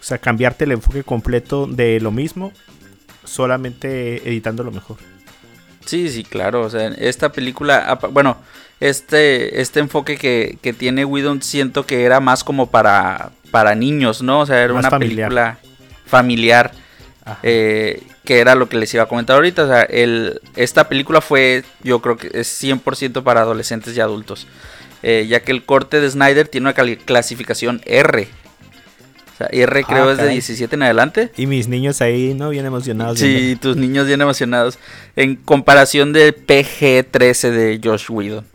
O sea, cambiarte el enfoque completo de lo mismo, solamente editando lo mejor. Sí, sí, claro. O sea, esta película, bueno, este, este enfoque que, que tiene Whedon siento que era más como para, para niños, ¿no? O sea, era Más una familiar. película familiar. Eh, que era lo que les iba a comentar ahorita. O sea, el, esta película fue, yo creo que es 100% para adolescentes y adultos. eh, ya que el corte de Snyder tiene una clasificación R. O sea, R Ah, creo es de caray. 17 en adelante. Y mis niños ahí, ¿no? Bien emocionados. Sí, tus niños bien emocionados. En comparación de PG-13 de Josh Whedon.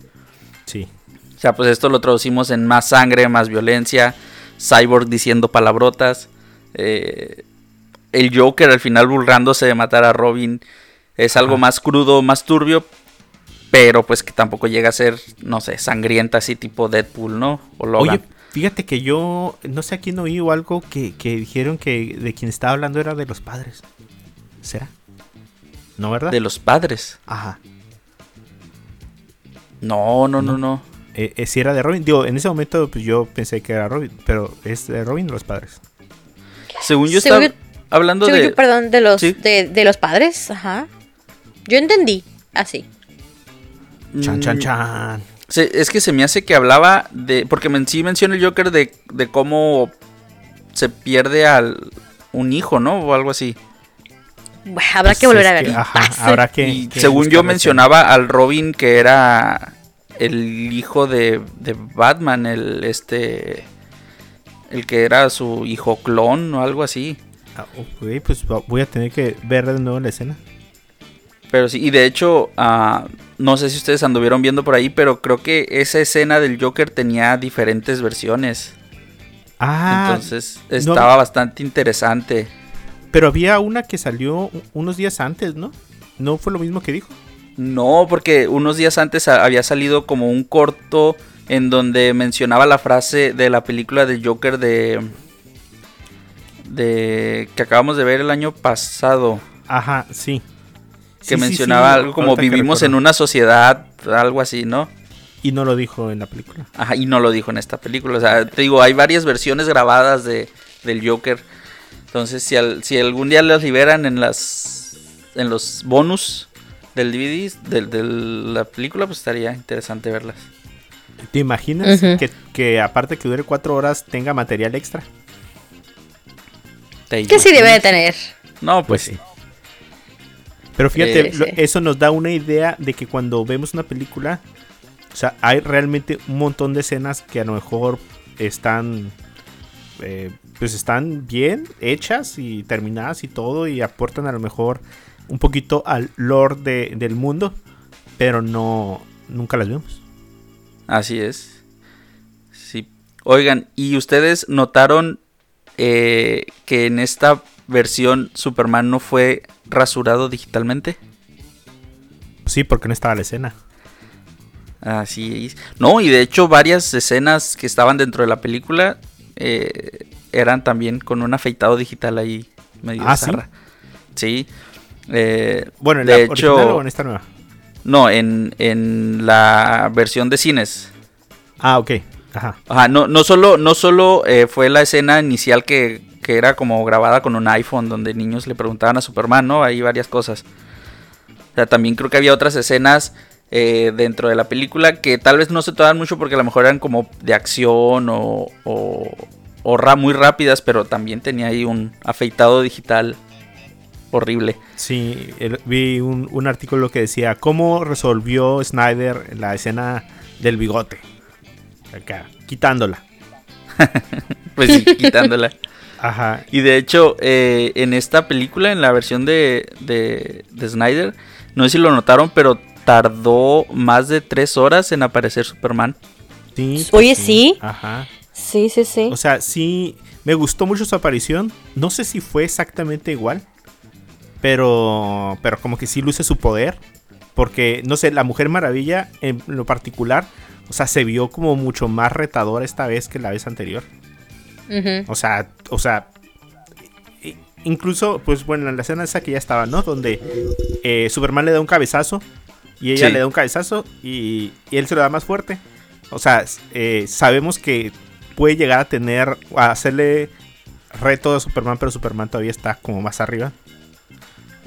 Sí. O sea, pues esto lo traducimos en más sangre, más violencia. Cyborg diciendo palabrotas. eh, el Joker al final burlándose de matar a Robin. Es algo más crudo, más turbio. Pero pues que tampoco llega a ser, no sé, sangrienta así tipo Deadpool, ¿no? O Logan. Oye, fíjate que yo, no sé a quién oí o algo que, que dijeron que de quien estaba hablando era de los padres. ¿Será? ¿No, verdad? de los padres. Ajá. No, no, no, no. Eh, eh, si era de Robin. Digo, en ese momento pues, yo pensé que era Robin, pero es de Robin o los padres. Según yo Según estaba hablando Según de... yo, perdón, de los, Sí. de, de los padres, ajá. Yo entendí así. Chan, chan, Mm, chan. Se- es que se me hace que hablaba de. Porque men- sí menciona el Joker de, de cómo se pierde al un hijo, ¿no? O algo así. Bueno, habrá que Pues volver a ver. que, ajá, habrá que. y que según yo mencionaba al Robin que era el hijo de, de Batman, el este. El que era su hijo clon o algo así. Ah, ok, pues voy a tener que ver de nuevo la escena. Pero sí, y de hecho, ah, no sé si ustedes anduvieron viendo por ahí, pero creo que esa escena del Joker tenía diferentes versiones. Ah, Entonces estaba bastante interesante. pero había una que salió unos días antes, ¿no? ¿No fue lo mismo que dijo? No, porque unos días antes había salido como un corto en donde mencionaba la frase de la película de Joker de de que acabamos de ver el año pasado, Ajá, sí. Que Sí, mencionaba sí, algo como vivimos en una sociedad, algo así, ¿no? Y no lo dijo en la película. Ajá, y no lo dijo en esta película. O sea, te digo, hay varias versiones grabadas de, del Joker. Entonces, si, al- si algún día las liberan en las en los bonus del DVD de, de la película, pues estaría interesante verlas. ¿Te imaginas que, que aparte que dure cuatro horas tenga material extra? ¿Te Que sí debe de tener. No, pues sí. Pero fíjate, Sí, lo- sí. eso nos da una idea de que cuando vemos una película, o sea, hay realmente un montón de escenas que a lo mejor están, eh, pues están bien hechas y terminadas y todo y aportan a lo mejor un poquito al lore de- del mundo, pero no, nunca las vemos. Así es. Sí. Oigan, ¿y ustedes notaron eh, que en esta versión Superman no fue rasurado digitalmente? Sí, porque no estaba la escena. Así es. No, y de hecho varias escenas que estaban dentro de la película eh, eran también con un afeitado digital ahí medio Ah, ¿sí? zarra. Sí. Eh, Bueno, ¿en de la original hecho, o en esta nueva? no, en, en la versión de cines. Ah, ok. Ajá. Ajá, no, no solo, no solo eh, fue la escena inicial que, que era como grabada con un iPhone donde niños le preguntaban a Superman, ¿no? Hay varias cosas. O sea, también creo que había otras escenas eh, dentro de la película que tal vez no se tomaban mucho porque a lo mejor eran como de acción o, o, o ra- muy rápidas, pero también tenía ahí un afeitado digital horrible. Sí, vi un, un artículo que decía cómo resolvió Snyder la escena del bigote. Acá, quitándola. [LAUGHS] Pues sí, quitándola. [LAUGHS] Ajá. Y de hecho, eh, en esta película, en la versión de, de, de Snyder, no sé si lo notaron, pero tardó más de tres horas en aparecer Superman. Sí, Oye, sí. Ajá. Sí, sí, sí. O sea, sí, me gustó mucho su aparición. No sé si fue exactamente igual. Pero, pero como que sí luce su poder. Porque, no sé, la Mujer Maravilla en lo particular, o sea, se vio como mucho más retadora esta vez que la vez anterior. O sea, o sea, incluso, pues bueno, en la escena esa que ya estaba, ¿no? Donde eh, Superman le da un cabezazo y ella Sí. le da un cabezazo y, y él se lo da más fuerte. O sea, eh, sabemos que puede llegar a tener, a hacerle reto a Superman, pero Superman todavía está como más arriba.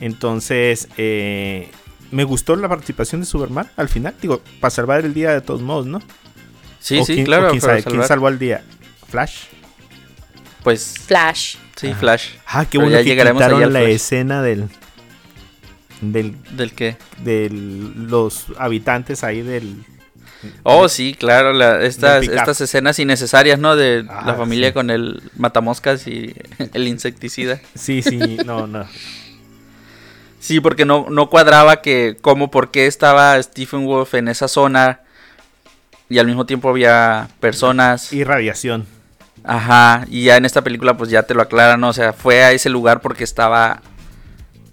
Entonces, eh, me gustó la participación de Superman al final. Digo, para salvar el día de todos modos, ¿no? Sí, O sí, quién- claro. o quién, sabe, quién salvó al día? ¿Flash? Pues Flash. sí, Ajá. Flash. Ah, qué Pero bueno ya que llegaremos allá la escena del, del ¿Del qué? de los habitantes ahí del... Oh, sí, claro, la- estas, estas escenas innecesarias, ¿no? De Ah, la familia sí. con el matamoscas y [LAUGHS] el insecticida. Sí, sí, no, no. Sí, porque no, no cuadraba que cómo, por qué estaba Stephen Wolf en esa zona y al mismo tiempo había personas. Y radiación. Ajá, y ya en esta película pues ya te lo aclaran, ¿no? O sea, fue a ese lugar porque estaba,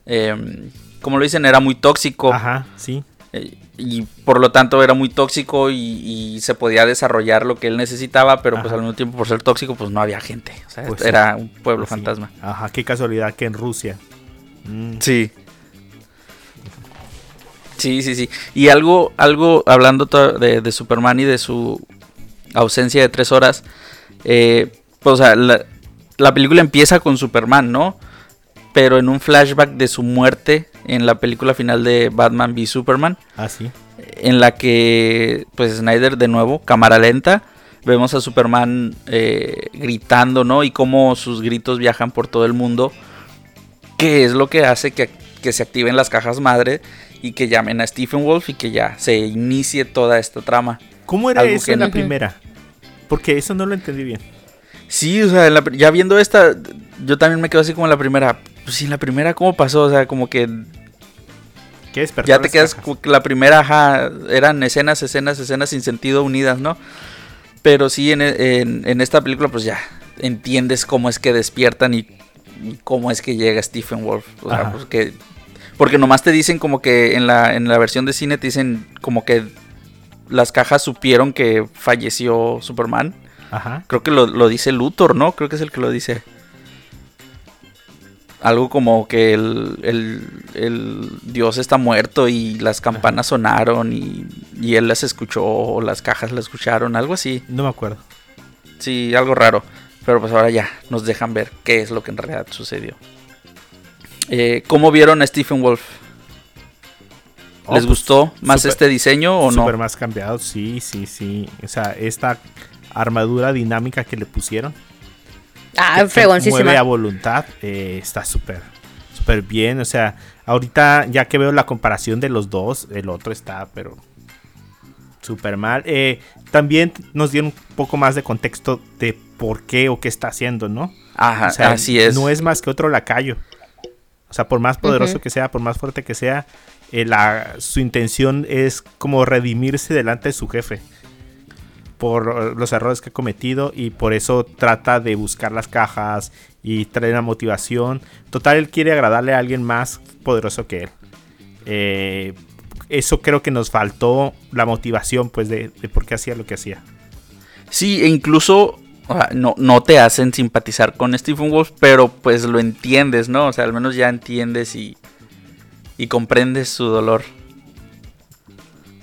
em, como lo dicen, era muy tóxico. Ajá, sí. eh, y por lo tanto era muy tóxico y, y se podía desarrollar lo que él necesitaba, pero pues al mismo tiempo por ser tóxico pues no había gente. O sea, Pues sí. era un pueblo Pues sí. fantasma. Ajá, qué casualidad que en Rusia. Mm, Sí. Sí, sí, sí. Y algo, algo hablando de Superman y de su ausencia de tres horas. Eh, pues, o sea, la, la película empieza con Superman, ¿no? Pero en un flashback de su muerte en la película final de Batman v Superman, Ah, sí. en la que, pues Snyder de nuevo, cámara lenta, vemos a Superman eh, gritando, ¿no? Y cómo sus gritos viajan por todo el mundo, que es lo que hace que, que se activen las cajas madre y que llamen a Stephen Wolf y que ya se inicie toda esta trama. ¿Cómo era Algo eso en la primera? Porque eso no lo entendí bien. Sí, o sea, en la pr- ya viendo esta, yo también me quedo así como en la primera. Pues sí, en la primera, ¿cómo pasó? O sea, como que ¿Qué despertar ya te quedas como que la primera, ajá, eran escenas, escenas, escenas sin sentido unidas, ¿no? Pero sí, en, en- en esta película, pues ya entiendes cómo es que despiertan y, y cómo es que llega Stephen Wolf. O sea, Ajá. pues que- porque nomás te dicen como que en la, en la versión de cine te dicen como que las cajas supieron que falleció Superman. Ajá. Creo que lo, lo dice Luthor, ¿no? Creo que es el que lo dice. Algo como que el, el- el dios está muerto y las campanas sonaron y, y él las escuchó o las cajas las escucharon, algo así. No me acuerdo. Sí, algo raro. Pero pues ahora ya nos dejan ver qué es lo que en realidad sucedió. Eh, ¿Cómo vieron a Stephen Wolf? Oh, ¿Les pues, gustó más este diseño o no? Súper más cambiado, sí, sí, sí. O sea, esta armadura dinámica que le pusieron. Ah, fregoncísima. Mueve a voluntad. eh, está súper, súper bien. O sea, ahorita ya que veo la comparación de los dos, el otro está, pero súper mal. Eh, también nos dieron un poco más de contexto de por qué o qué está haciendo, ¿no? Ajá, O sea, así es. No es más que otro lacayo. O sea, por más poderoso que sea, por más fuerte que sea, eh, la- su intención es como redimirse delante de su jefe por los errores que ha cometido y por eso trata de buscar las cajas y traer la motivación. Total, él quiere agradarle a alguien más poderoso que él. Eh, eso creo que nos faltó la motivación, pues, de, por qué hacía lo que hacía. Sí, e incluso no, no te hacen simpatizar con Stephen Wolf, pero pues lo entiendes, ¿no? O sea, al menos ya entiendes y, y comprendes su dolor.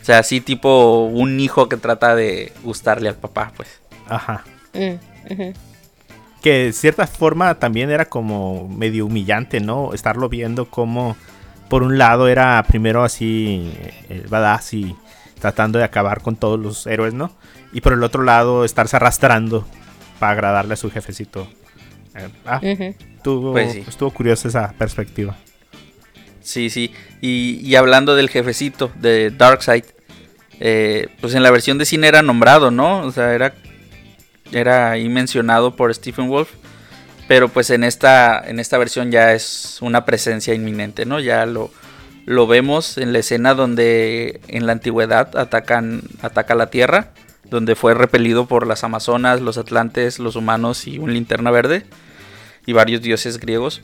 O sea, así tipo un hijo que trata de gustarle al papá, pues. Ajá. Mm, que de cierta forma también era como medio humillante, ¿no? Estarlo viendo como por un lado era primero así eh, el badass y tratando de acabar con todos los héroes, ¿no? Y por el otro lado estarse arrastrando para agradarle a su jefecito. Eh, ah, estuvo, Pues sí. estuvo curiosa esa perspectiva. Sí, sí. Y, y hablando del jefecito de Darkseid, eh, pues en la versión de cine era nombrado, ¿no? O sea, era, era ahí mencionado por Stephen Wolf. Pero pues en esta, en esta versión ya es una presencia inminente, ¿no? Ya lo, lo vemos en la escena donde en la antigüedad atacan, ataca la Tierra, donde fue repelido por las Amazonas, los Atlantes, los humanos y un linterna verde y varios dioses griegos.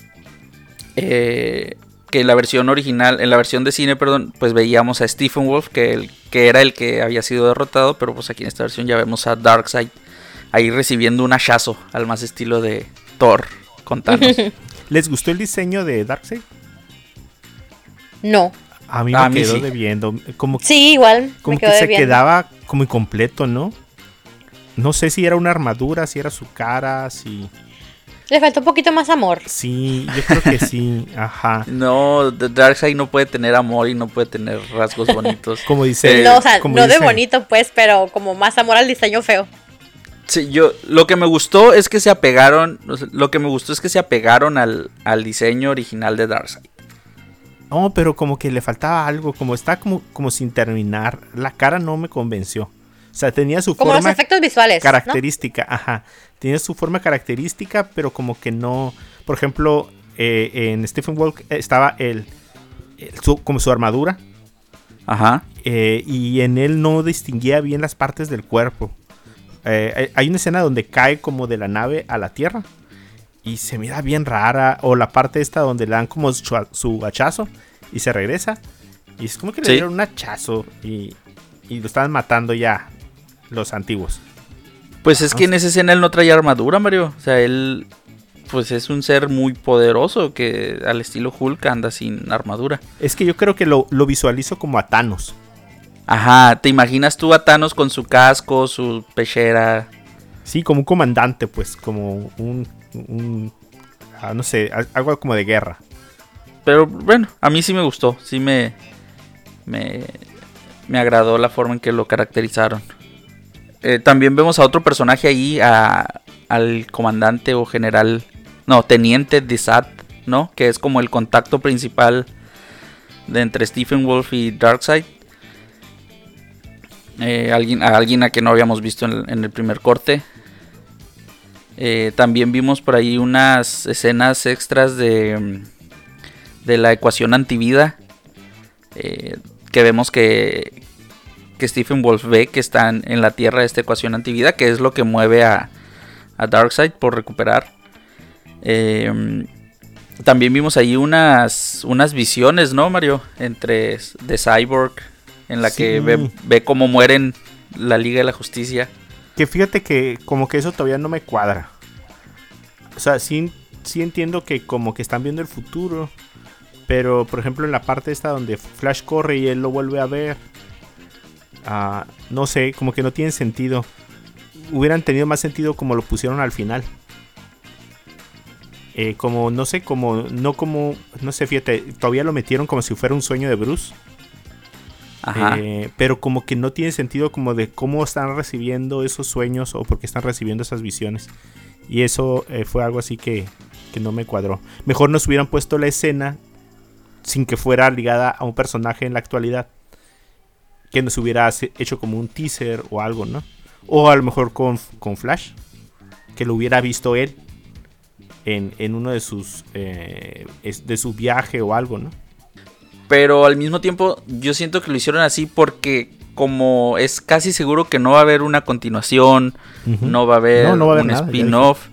Eh, que en la versión original, en la versión de cine, perdón, pues veíamos a Stephen Wolf, que, el, que era el que había sido derrotado, pero pues aquí en esta versión ya vemos a Darkseid ahí recibiendo un hachazo al más estilo de Thor con Thanos. [LAUGHS] ¿Les gustó el diseño de Darkseid? No. A mí A me mí quedó sí. debiendo. Como, Sí, igual. como me que se quedaba como incompleto, ¿no? No sé si era una armadura, si era su cara, si... Le faltó un poquito más amor. Sí, yo creo que sí, ajá. [LAUGHS] no, The Darkseid no puede tener amor y no puede tener rasgos bonitos. [LAUGHS] Como dice... Eh, no, o sea, como no de bonito, pues, pero como más amor al diseño feo. Sí, yo lo que me gustó es que se apegaron, lo que me gustó es que se apegaron al, al diseño original de Darkseid. No, pero como que le faltaba algo, como está como, como sin terminar. La cara no me convenció. O sea, tenía su Como los forma efectos visuales. ¿no? característica, ajá. Tenía su forma característica, pero como que no. Por ejemplo, eh, en Stephen Wolf estaba el, el- su- como su armadura. Ajá. eh, y en él no distinguía bien las partes del cuerpo. Eh, hay- hay una escena donde cae como de la nave a la tierra. Y se mira bien rara. O la parte esta donde le dan como su, su hachazo. Y se regresa. Y es como que le Sí. dieron un hachazo. Y, y lo estaban matando ya los antiguos. Pues es que en esa escena él no traía armadura, Mario. O sea, él pues es un ser muy poderoso que al estilo Hulk anda sin armadura. Es que yo creo que lo, lo visualizo como a Thanos. Ajá, ¿te imaginas tú a Thanos con su casco, su pechera? Sí, como un comandante, pues. Como un. un- ah, no sé, al- algo como de guerra. Pero bueno, a mí sí me gustó, sí me, me, me agradó la forma en que lo caracterizaron. Eh, también vemos a otro personaje ahí, a- al comandante o general, no, teniente de SAT, ¿no? Que es como el contacto principal de entre Stephen Wolf y Darkseid. Eh, alguien, a alguien a que no habíamos visto en el, primer corte. Eh, también vimos por ahí unas escenas extras de, de la ecuación antivida. eh, que vemos que, que Stephen Wolf ve que está en, la Tierra esta ecuación antivida, que es lo que mueve a, a Darkseid por recuperar. Eh, también vimos ahí unas, unas visiones, ¿no, Mario? Entre de Cyborg, en la que ve, ve cómo mueren la Liga de la Justicia. Que fíjate que como que eso todavía no me cuadra. O sea, sí, sí entiendo que como que están viendo el futuro. Pero, por ejemplo, en la parte esta donde Flash corre y él lo vuelve a ver. No sé, como que no tiene sentido. Hubieran tenido más sentido como lo pusieron al final. Eh, como, no sé, como, no como, no sé, fíjate, todavía lo metieron como si fuera un sueño de Bruce. Ajá. Eh, pero como que no tiene sentido como de cómo están recibiendo esos sueños o por qué están recibiendo esas visiones. Y eso eh, fue algo así que, que no me cuadró. Mejor nos hubieran puesto la escena sin que fuera ligada a un personaje en la actualidad. Que nos hubiera hecho como un teaser o algo, ¿no? O a lo mejor con, con Flash. Que lo hubiera visto él en, en uno de sus eh, de su viaje o algo, ¿no? Pero al mismo tiempo yo siento que lo hicieron así porque como es casi seguro que no va a haber una continuación, no va a haber, No, no va a haber un spin-off.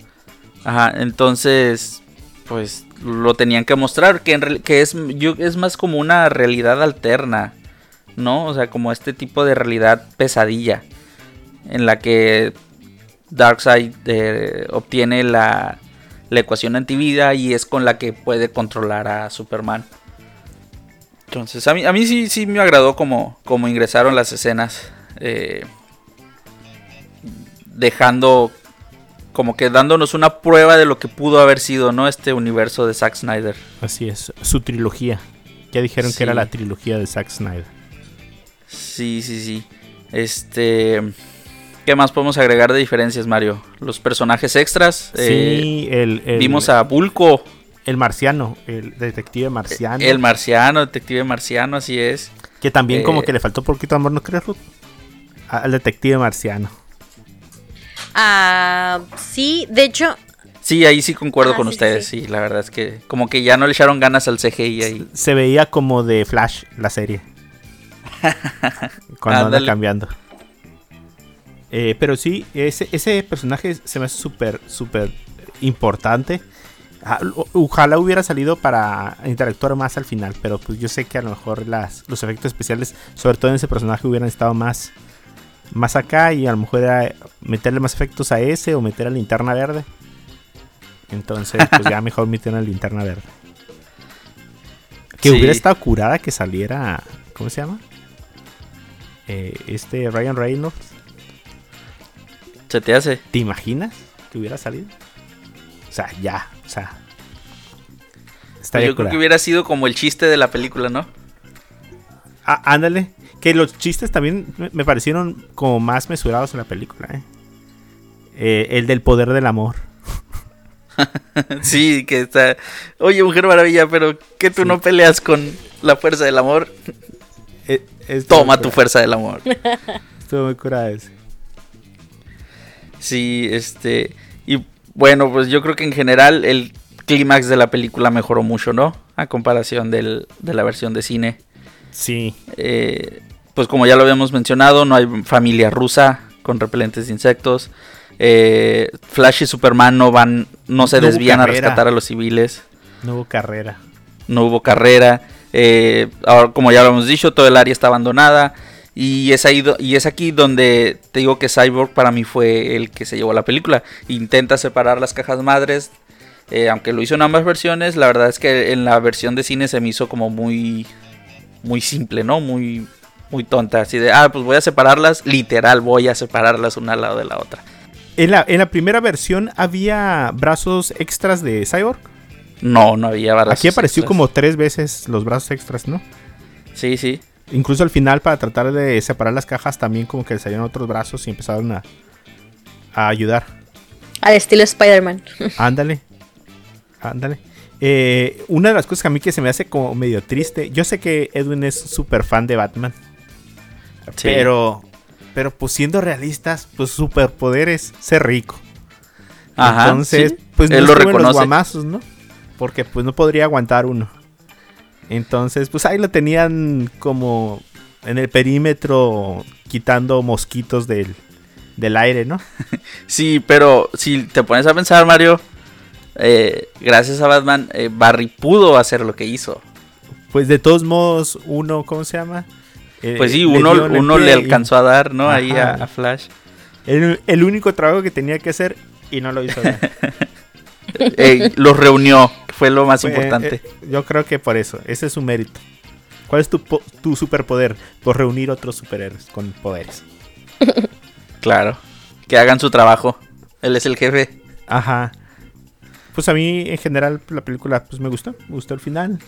Ajá, entonces pues lo tenían que mostrar que, en que es, yo, es más como una realidad alterna, ¿no? O sea, como este tipo de realidad pesadilla en la que Darkseid eh, obtiene la, la ecuación antivida y es con la que puede controlar a Superman. Entonces, a mí, a mí sí, sí me agradó como, como ingresaron las escenas. eh, dejando, como que dándonos una prueba de lo que pudo haber sido, ¿no? Este universo de Zack Snyder. Así es, su trilogía. Ya dijeron Sí. que era la trilogía de Zack Snyder. Sí, sí, sí. Este. ¿Qué más podemos agregar de diferencias, Mario? Los personajes extras. eh, Sí, el, el- vimos a Bulko, el marciano, el detective marciano. el marciano, detective marciano, así es. que también como eh, que le faltó poquito amor, ¿no crees, Ruth? Al detective marciano. Ah, sí, de hecho, Sí, ahí sí concuerdo Ah, con sí, ustedes, sí. sí. la verdad es que como que ya no le echaron ganas al CGI ahí. Se veía como de Flash la serie. [LAUGHS] Cuando anda cambiando. Eh, pero sí, ese, ese personaje se me hace súper, súper importante. Ah, Ojalá hubiera salido para interactuar más al final, pero pues yo sé que a lo mejor las, los efectos especiales, sobre todo en ese personaje, hubieran estado más, más acá y a lo mejor era meterle más efectos a ese o meter a linterna verde. Entonces, pues ya [LAUGHS] mejor meter a linterna verde. Que Sí. hubiera estado curada que saliera, ¿cómo se llama? Eh, este Ryan Reynolds. ¿Se te hace? ¿Te imaginas que hubiera salido? O sea, ya, o sea. Estaría Yo creo que hubiera sido como el chiste de la película, ¿no? Ah, ándale. Que los chistes también me, me parecieron como más mesurados en la película, ¿eh? Eh, el del poder del amor. [LAUGHS] sí, que está... Oye, Mujer Maravilla, pero que tú Sí. no peleas con la fuerza del amor. Eh, Toma tu fuerza del amor. [LAUGHS] Estuvo muy curada ese. Sí, este... Y bueno, pues yo creo que en general el clímax de la película mejoró mucho, ¿no? A comparación del- de la versión de cine. Sí. Eh, pues como ya lo habíamos mencionado, no hay familia rusa con repelentes de insectos. Eh, Flash y Superman no van, no se No desvían a rescatar a los civiles. No hubo carrera. No hubo carrera. Eh, ahora, como ya lo hemos dicho, todo el área está abandonada. Y es, aquí donde te digo que Cyborg para mí fue el que se llevó la película. Intenta separar las cajas madres. eh, aunque lo hizo en ambas versiones, la verdad es que en la versión de cine se me hizo como muy, muy simple, ¿no? Muy, muy tonta. Así de, ah, pues voy a separarlas. Literal, voy a separarlas una al lado de la otra. En la primera versión había brazos extras de Cyborg. No, no había brazos Aquí apareció extras. como tres veces los brazos extras, ¿no? Sí, sí. Incluso al final, para tratar de separar las cajas, también como que le salieron otros brazos y empezaron a, a ayudar. al estilo Spider-Man. [LAUGHS] Ándale. Ándale. Eh, una de las cosas que a mí que se me hace como medio triste. Yo sé que Edwin es súper fan de Batman. Sí. Pero. Pero pues siendo realistas, pues superpoder es ser rico. Ajá, Entonces, sí. pues no Él lo en los reconoce. guamazos, ¿no? Porque pues no podría aguantar uno. Entonces, pues ahí lo tenían como en el perímetro quitando mosquitos del, del aire, ¿no? [LAUGHS] Sí, pero si te pones a pensar, Mario, eh, gracias a Batman, eh, Barry pudo hacer lo que hizo. Pues de todos modos, uno, ¿cómo se llama? Eh, Pues sí, le uno, el uno le y- alcanzó a dar, ¿no? Ahí a, Flash. El, el único trabajo que tenía que hacer y no lo hizo [LAUGHS] bien. Los reunió, fue lo más Fue, importante. eh, yo creo que por eso, ese es su mérito. ¿Cuál es tu, po- tu superpoder? Por reunir otros superhéroes con poderes. [LAUGHS] Claro. Que hagan su trabajo. Él es el jefe. Ajá. Pues a mí en general la película pues me gustó. Me gustó el final.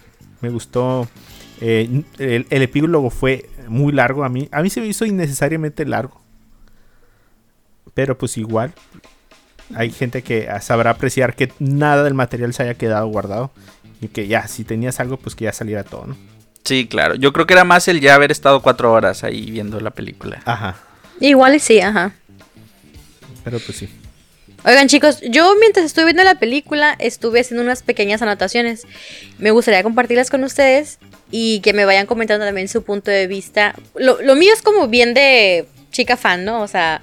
Me gustó. eh, el, el epílogo fue muy largo a mí. A mí se me hizo innecesariamente largo. Pero pues igual. Hay gente que sabrá apreciar que nada del material se haya quedado guardado. Y que ya, si tenías algo, pues que ya saliera todo, ¿no? Sí, claro. Yo creo que era más el ya haber estado cuatro horas ahí viendo la película. Ajá. Igual y sí, ajá. Pero pues sí. Oigan chicos, yo mientras estuve viendo la película estuve haciendo unas pequeñas anotaciones. Me gustaría compartirlas con ustedes y que me vayan comentando también su punto de vista. Lo, lo mío es como bien de chica fan, ¿no? O sea,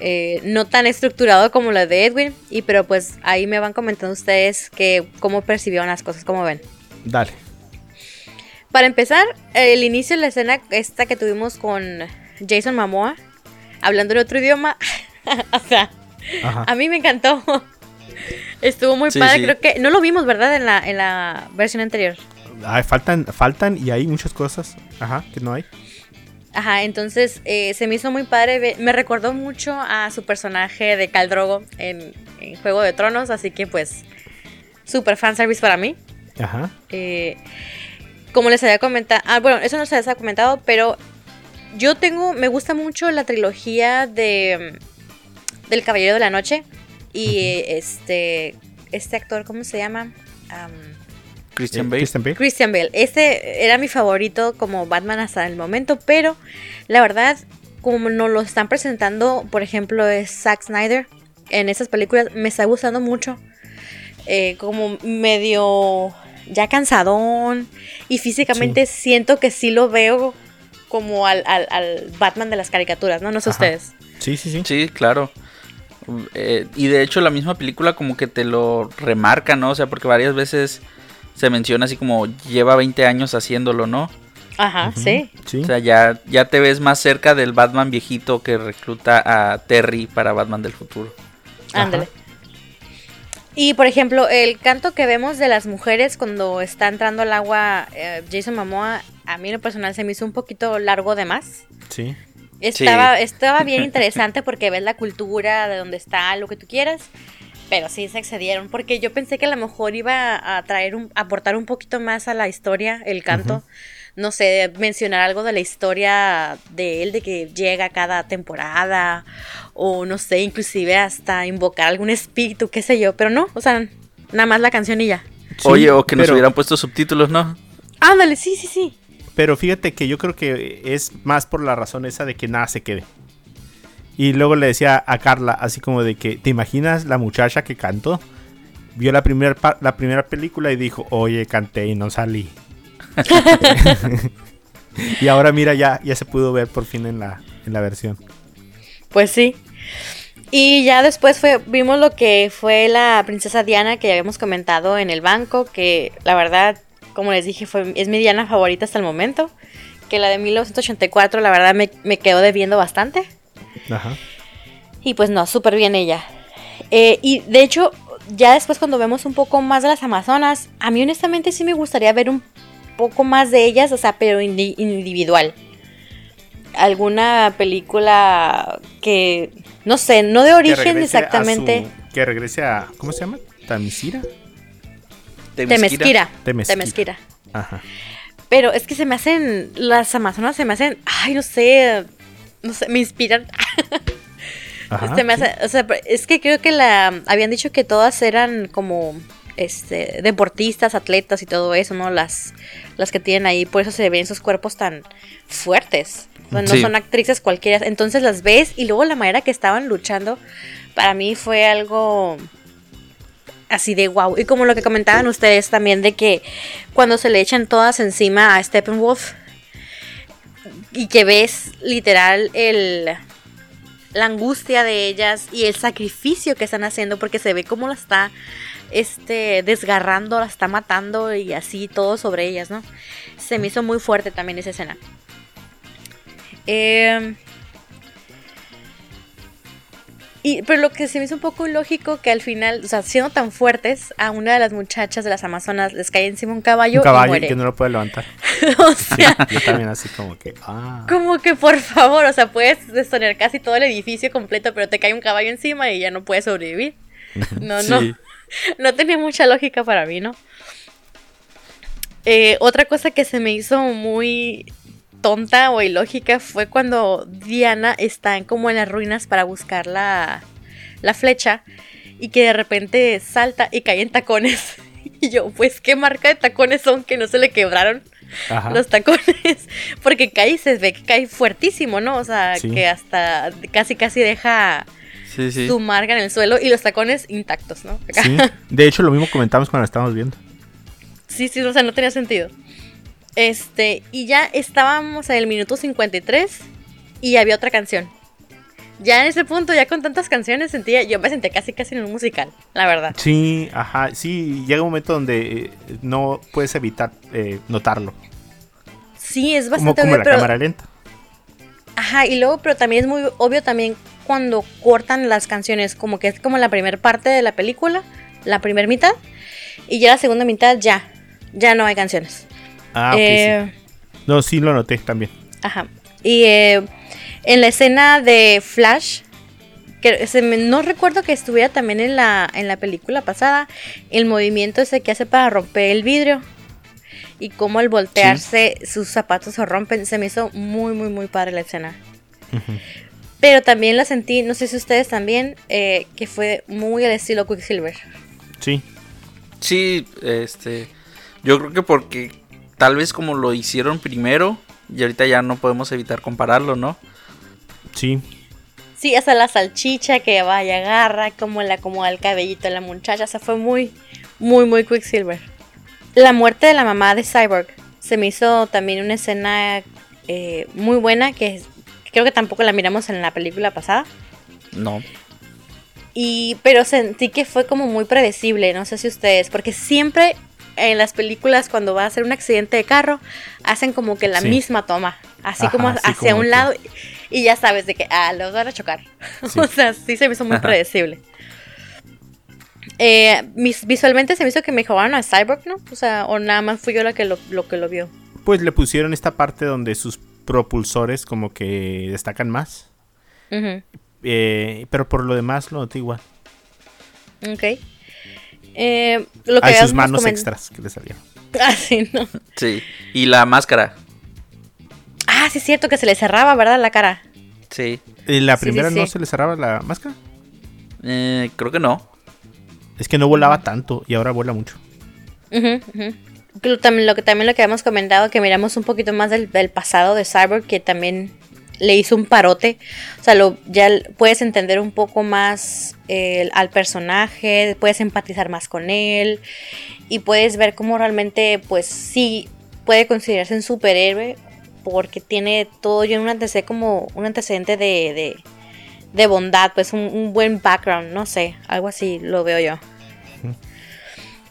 eh, no tan estructurado como la de Edwin. Y pero pues ahí me van comentando ustedes que cómo percibieron las cosas, cómo ven. Dale. Para empezar, el inicio de la escena esta que tuvimos con Jason Momoa, hablando en otro idioma, [LAUGHS] o sea, Ajá. a mí me encantó. Estuvo muy Sí, padre, sí. creo que no lo vimos, ¿verdad? En la, en la versión anterior. Ay, faltan, faltan y hay muchas cosas. Ajá, que no hay. Ajá, entonces eh, se me hizo muy padre. Me recordó mucho a su personaje de Khal Drogo en, en Juego de Tronos, así que pues, super fanservice para mí. Ajá. Eh, como les había comentado, ah, bueno, eso no se les ha comentado, pero yo tengo, me gusta mucho la trilogía de del Caballero de la Noche y este este actor, ¿cómo se llama? Am, Christian Eh, Bale. Christian Bale. Christian Bale. Ese era mi favorito como Batman hasta el momento, pero la verdad, como nos lo están presentando, por ejemplo, es Zack Snyder en esas películas, me está gustando mucho. Eh, como medio ya cansadón y físicamente siento que sí lo veo como al, al- al Batman de las caricaturas, ¿no? No sé Ajá. ustedes. Sí, sí, sí. Sí, claro. Eh, y de hecho la misma película como que te lo remarca, ¿no? O sea, porque varias veces se menciona así como lleva 20 años haciéndolo, ¿no? Ajá, sí. Sí. O sea, ya, ya te ves más cerca del Batman viejito que recluta a Terry para Batman del futuro. Ándale. Y por ejemplo, el canto que vemos de las mujeres cuando está entrando al agua eh, Jason Momoa, a mí en lo personal se me hizo un poquito largo de más. Sí. Estaba, estaba bien [LAUGHS] interesante porque ves la cultura de donde está, lo que tú quieras. Pero sí se excedieron. Porque yo pensé que a lo mejor iba a traer un, aportar un poquito más a la historia, el canto. No sé, mencionar algo de la historia de él, de que llega cada temporada. O no sé, inclusive hasta invocar algún espíritu, qué sé yo. Pero no, o sea, nada más la canción y ya. Sí, Oye, o que nos pero- hubieran puesto subtítulos, ¿no? Ándale, sí, sí, sí. Pero fíjate que yo creo que es más por la razón esa de que nada se quede. Y luego le decía a Carla, así como de que, ¿te imaginas la muchacha que cantó? Vio la, la primera película y dijo, oye, canté y no salí. [LAUGHS] y ahora mira, ya, ya se pudo ver por fin en la, en la versión. Pues sí. Y ya después fue, vimos lo que fue la princesa Diana que ya habíamos comentado en el banco, que la verdad, como les dije, fue, es mi Diana favorita hasta el momento. Que la de 1984, la verdad, me, me quedó debiendo bastante. Ajá. Y pues no, súper bien ella. Eh, y de hecho, ya después cuando vemos un poco más de las Amazonas, a mí honestamente sí me gustaría ver un poco más de ellas, o sea, pero indi- individual. Alguna película que, no sé, no de origen exactamente. su- que regrese a, ¿cómo se llama? ¿Tamisira? Temesquira. Temesquira. Temesquira. Ajá. Pero es que se me hacen, las Amazonas se me hacen, ay, no sé, no sé, me inspiran. [LAUGHS] Ajá, Se me sí. hace- o sea, es que creo que la habían dicho que todas eran como este deportistas, atletas y todo eso, ¿no? Las las que tienen ahí, por eso se ven sus cuerpos tan fuertes. O sea, no Sí. son actrices cualquiera, entonces las ves y luego la manera que estaban luchando para mí fue algo así de wow. Y como lo que comentaban ustedes también de que cuando se le echan todas encima a Steppenwolf y que ves literal el la angustia de ellas y el sacrificio que están haciendo porque se ve cómo la está este desgarrando, la está matando y así todo sobre ellas, ¿no? Se me hizo muy fuerte también esa escena. Eh, y, pero lo que se me hizo un poco ilógico que al final, o sea, siendo tan fuertes, a una de las muchachas de las Amazonas les cae encima un caballo, Un caballo y muere. que no lo puede levantar. [LAUGHS] o [LAUGHS] sea, Yo también así como que, ah. como que por favor, o sea, puedes desonar casi todo el edificio completo, pero te cae un caballo encima y ya no puedes sobrevivir. No, [LAUGHS] no. Sí. No tenía mucha lógica para mí, ¿no? Eh, otra cosa que se me hizo muy tonta o ilógica fue cuando Diana está en- como en las ruinas para buscar la, la flecha y que de repente salta y cae en tacones. [LAUGHS] Y yo, pues, ¿qué marca de tacones son que no se le quebraron? Ajá. los tacones. [LAUGHS] Porque cae y se ve que cae fuertísimo, ¿no? O sea, Sí. que hasta casi casi deja Sí, sí. su marca en el suelo y los tacones intactos, ¿no? Sí. [LAUGHS] De hecho, lo mismo comentamos cuando lo estábamos viendo. Sí, sí, o sea, no tenía sentido. Este, y ya estábamos en el minuto 53 y había otra canción. Ya en ese punto, ya con tantas canciones, sentía, yo me sentía casi casi en un musical, la verdad. Sí, ajá. Sí, llega un momento donde eh, no puedes evitar eh, notarlo. Sí, es Como, bastante como obvio, la pero, cámara lenta. Ajá, y luego, pero también es muy obvio también cuando cortan las canciones, como que es como la primera parte de la película, la primera mitad, y ya la segunda mitad ya, ya no hay canciones. Ah, ok, Eh, sí. No, sí lo noté también. Ajá. Y eh, en la escena de Flash, que se me- no recuerdo que estuviera también en la, en la película pasada, el movimiento ese que hace para romper el vidrio. y cómo al voltearse sus zapatos se rompen. Se me hizo muy, muy, muy padre la escena. Pero también la sentí, no sé si ustedes también, eh, que fue muy al estilo Quicksilver. Sí. Sí, este. Yo creo que porque tal vez como lo hicieron primero, y ahorita ya no podemos evitar compararlo, ¿no? Sí. Sí, hasta la salchicha que vaya, agarra, como le acomoda el cabellito a la muchacha. O sea, fue muy, muy, muy Quicksilver. La muerte de la mamá de Cyborg se me hizo también una escena eh, muy buena que creo que tampoco la miramos en la película pasada. No. Y, pero sentí que fue como muy predecible, no sé si ustedes, porque siempre en las películas cuando va a hacer un accidente de carro, hacen como que la Sí. misma toma, así Ajá, como así hacia como un que- lado y ya sabes de que, ah, los van a chocar. [LAUGHS] Sí. o sea, sí se me hizo muy Ajá. predecible. Eh, mis- visualmente se me hizo que mejoraron a Cyborg, ¿no? O sea, o nada más fui yo la que lo, lo que lo vio. Pues le pusieron esta parte donde sus propulsores como que destacan más. Ujú, Eh, pero por lo demás lo noté igual. Ok. Eh, lo que Hay sus manos extras que le salieron. [LAUGHS] Ah, sí, ¿no? Sí. Y la máscara. Ah, sí es cierto que se le cerraba, ¿verdad? La cara. Sí. Eh, La Sí, sí, primera no sí. se le cerraba la máscara. Eh, creo que no. Es que no volaba tanto y ahora vuela mucho. Lo, también, lo que también lo que habíamos comentado, que miramos un poquito más del, del pasado de Cyborg, que también le hizo un parote. O sea, lo, ya puedes entender un poco más eh, al personaje, puedes empatizar más con él y puedes ver cómo realmente, pues sí, puede considerarse un superhéroe porque tiene todo ya un antecedente como un antecedente de, de, de bondad, pues un, un buen background, no sé, algo así lo veo yo.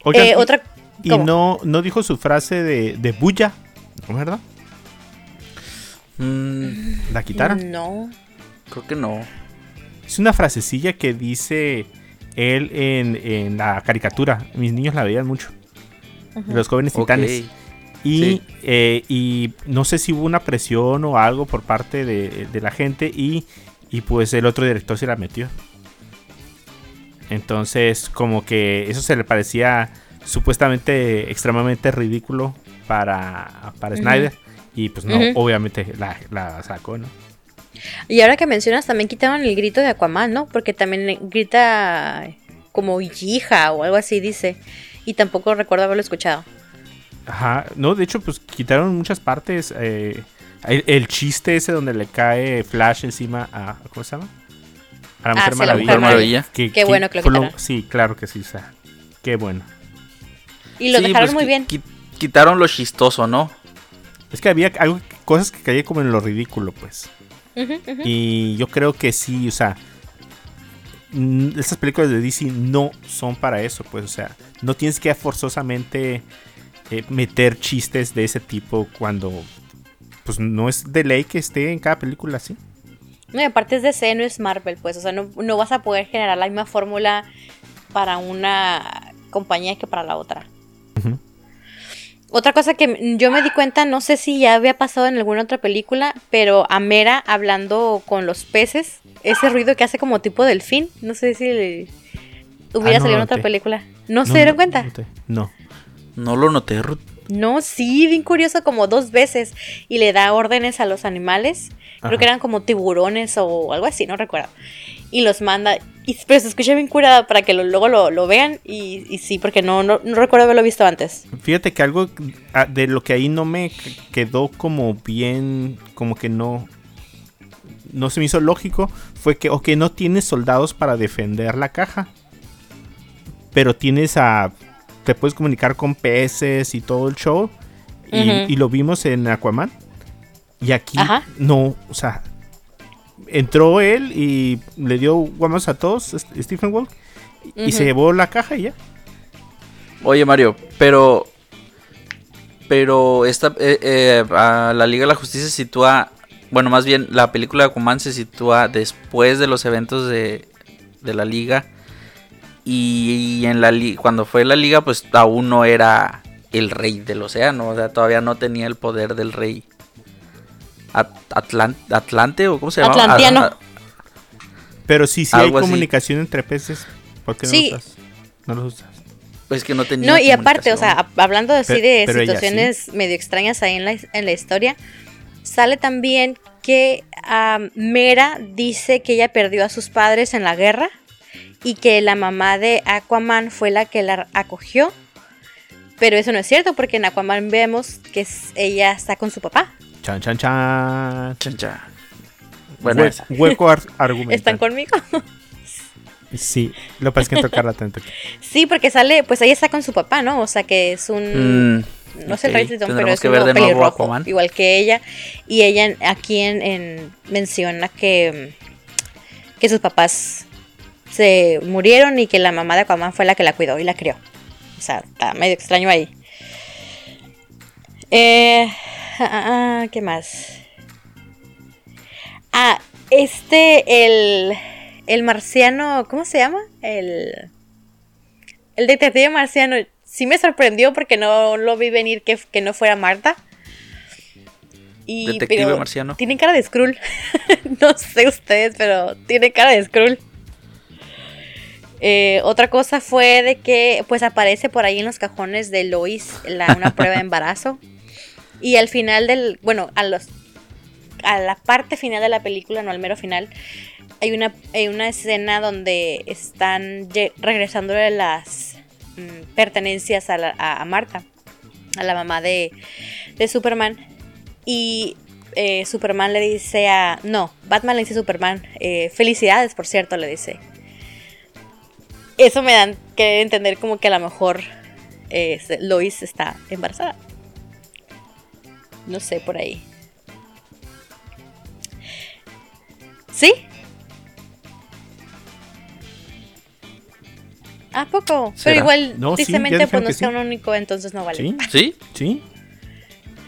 Oigan, Eh, y- otra, y no, no dijo su frase de, de bulla, ¿no, ¿verdad? Mm, La quitaron. No. creo que no. Es una frasecilla que dice él en, en la caricatura. Mis niños la veían mucho. Los jóvenes titanes. Y, Sí. eh, y no sé si hubo una presión o algo por parte de, de la gente y, y pues el otro director se la metió. Entonces como que eso se le parecía supuestamente extremadamente ridículo para, para. Snyder. Y pues no, obviamente la, la sacó, ¿no? Y ahora que mencionas, también quitaron el grito de Aquaman, ¿no? Porque también grita como hija o algo así, dice. Y tampoco recuerdo haberlo escuchado. Ajá, no, de hecho, pues quitaron muchas partes. eh, el, el chiste ese donde le cae Flash encima a. ¿Cómo se llama? A la Ah, Mujer sí, la Maravilla. Mujer Maravilla. Que- Qué que bueno que lo quitaron. Sí, claro que sí, o sea, qué bueno. Y lo Sí, dejaron pues, muy bien. qui- quitaron lo chistoso, ¿no? Es que había algo, cosas que caían como en lo ridículo, pues. Y yo creo que sí, o sea, estas películas de DC no son para eso, pues, o sea, no tienes que forzosamente eh, meter chistes de ese tipo cuando, pues, no es de ley que esté en cada película así. No, y aparte es DC, no es Marvel, pues. O sea, no, no vas a poder generar la misma fórmula para una compañía que para la otra. Ujú. Otra cosa que yo me di cuenta, no sé si ya había pasado en alguna otra película, pero a Mera hablando con los peces, ese ruido que hace como tipo delfín, no sé si le- hubiera Ah, no salido en otra película. ¿No, se dieron no, cuenta? No. no. No lo noté, Ruth. No, sí, bien curioso, como dos veces. Y le da órdenes a los animales. Creo Ajá. que eran como tiburones o algo así, no recuerdo. Y los manda. Y, pero se escucha bien curada para que lo- luego lo, lo vean. Y, y sí, porque no, no, no recuerdo haberlo visto antes. Fíjate que algo ah, de lo que ahí no me quedó como bien, como que no, no se me hizo lógico, fue que, ok, no tienes soldados para defender la caja, pero tienes a, te puedes comunicar con peces y todo el show, y, y lo vimos en Aquaman, y aquí Ajá. no, o sea, entró él y le dio guamos a todos, Stephen Wolf, y se llevó la caja y ya. Oye, Mario, pero. Pero esta. eh, eh, a la Liga de la Justicia se sitúa. Bueno, más bien, la película de Aquaman se sitúa después de los eventos de, de la Liga. Y, en la li- cuando fue la Liga, pues aún no era el rey del océano. O sea, todavía no tenía el poder del rey. At- Atlan- ¿Atlante o cómo se llama? Atlantiano. Pero sí, sí hay así. comunicación entre peces. ¿Por qué no Sí. los usas? No los usas. Pues que no tenía. No, y aparte, o sea, hablando así de pero situaciones medio extrañas ahí en la, en la historia, sale también que Mera dice que ella perdió a sus padres en la guerra y que la mamá de Aquaman fue la que la acogió. Pero eso no es cierto porque en Aquaman vemos que ella está con su papá. Chan, chan, chan. Chan, chan. Bueno, Hue- esa. hueco ar- [LAUGHS] argumental. ¿Están conmigo? Sí, lo que pasa es que tocarla tanto. [LAUGHS] sí, porque sale, pues ella está con su papá, ¿no? O sea que es un... Mm, no sé el. Rey Tritón, pero es que un ver de nuevo pelirrojo, Aquaman. igual que ella. Y ella aquí en, en- menciona que, que sus papás se murieron y que la mamá de Aquaman fue la que la cuidó y la crió. O sea, está medio extraño ahí. Eh, ¿Qué más? Ah, este, el, el marciano, ¿cómo se llama? El, el detective marciano sí me sorprendió porque no lo vi venir que, que no fuera Marta. Y, Detective pero marciano. Tiene cara de Skrull. [LAUGHS] no sé ustedes, pero tiene cara de Skrull. Eh, otra cosa fue de que pues aparece por ahí en los cajones de Lois la, una prueba de embarazo. [LAUGHS] Y al final del, bueno, a los a la parte final de la película, no al mero final, hay una, hay una escena donde están regresándole las mm, pertenencias a, la- a- Marta, a la mamá de, de Superman. Y eh, Superman le dice a... No, Batman le dice a Superman, eh, felicidades, por cierto, le dice. Eso me dan que entender como que a lo mejor eh, Lois está embarazada. No sé, por ahí. ¿Sí? ¿A poco? ¿Será? Pero igual, No, sí, tristemente, dijeron pues no es sí. canon único, entonces no vale. ¿Sí? [LAUGHS] ¿Sí? ¿Sí?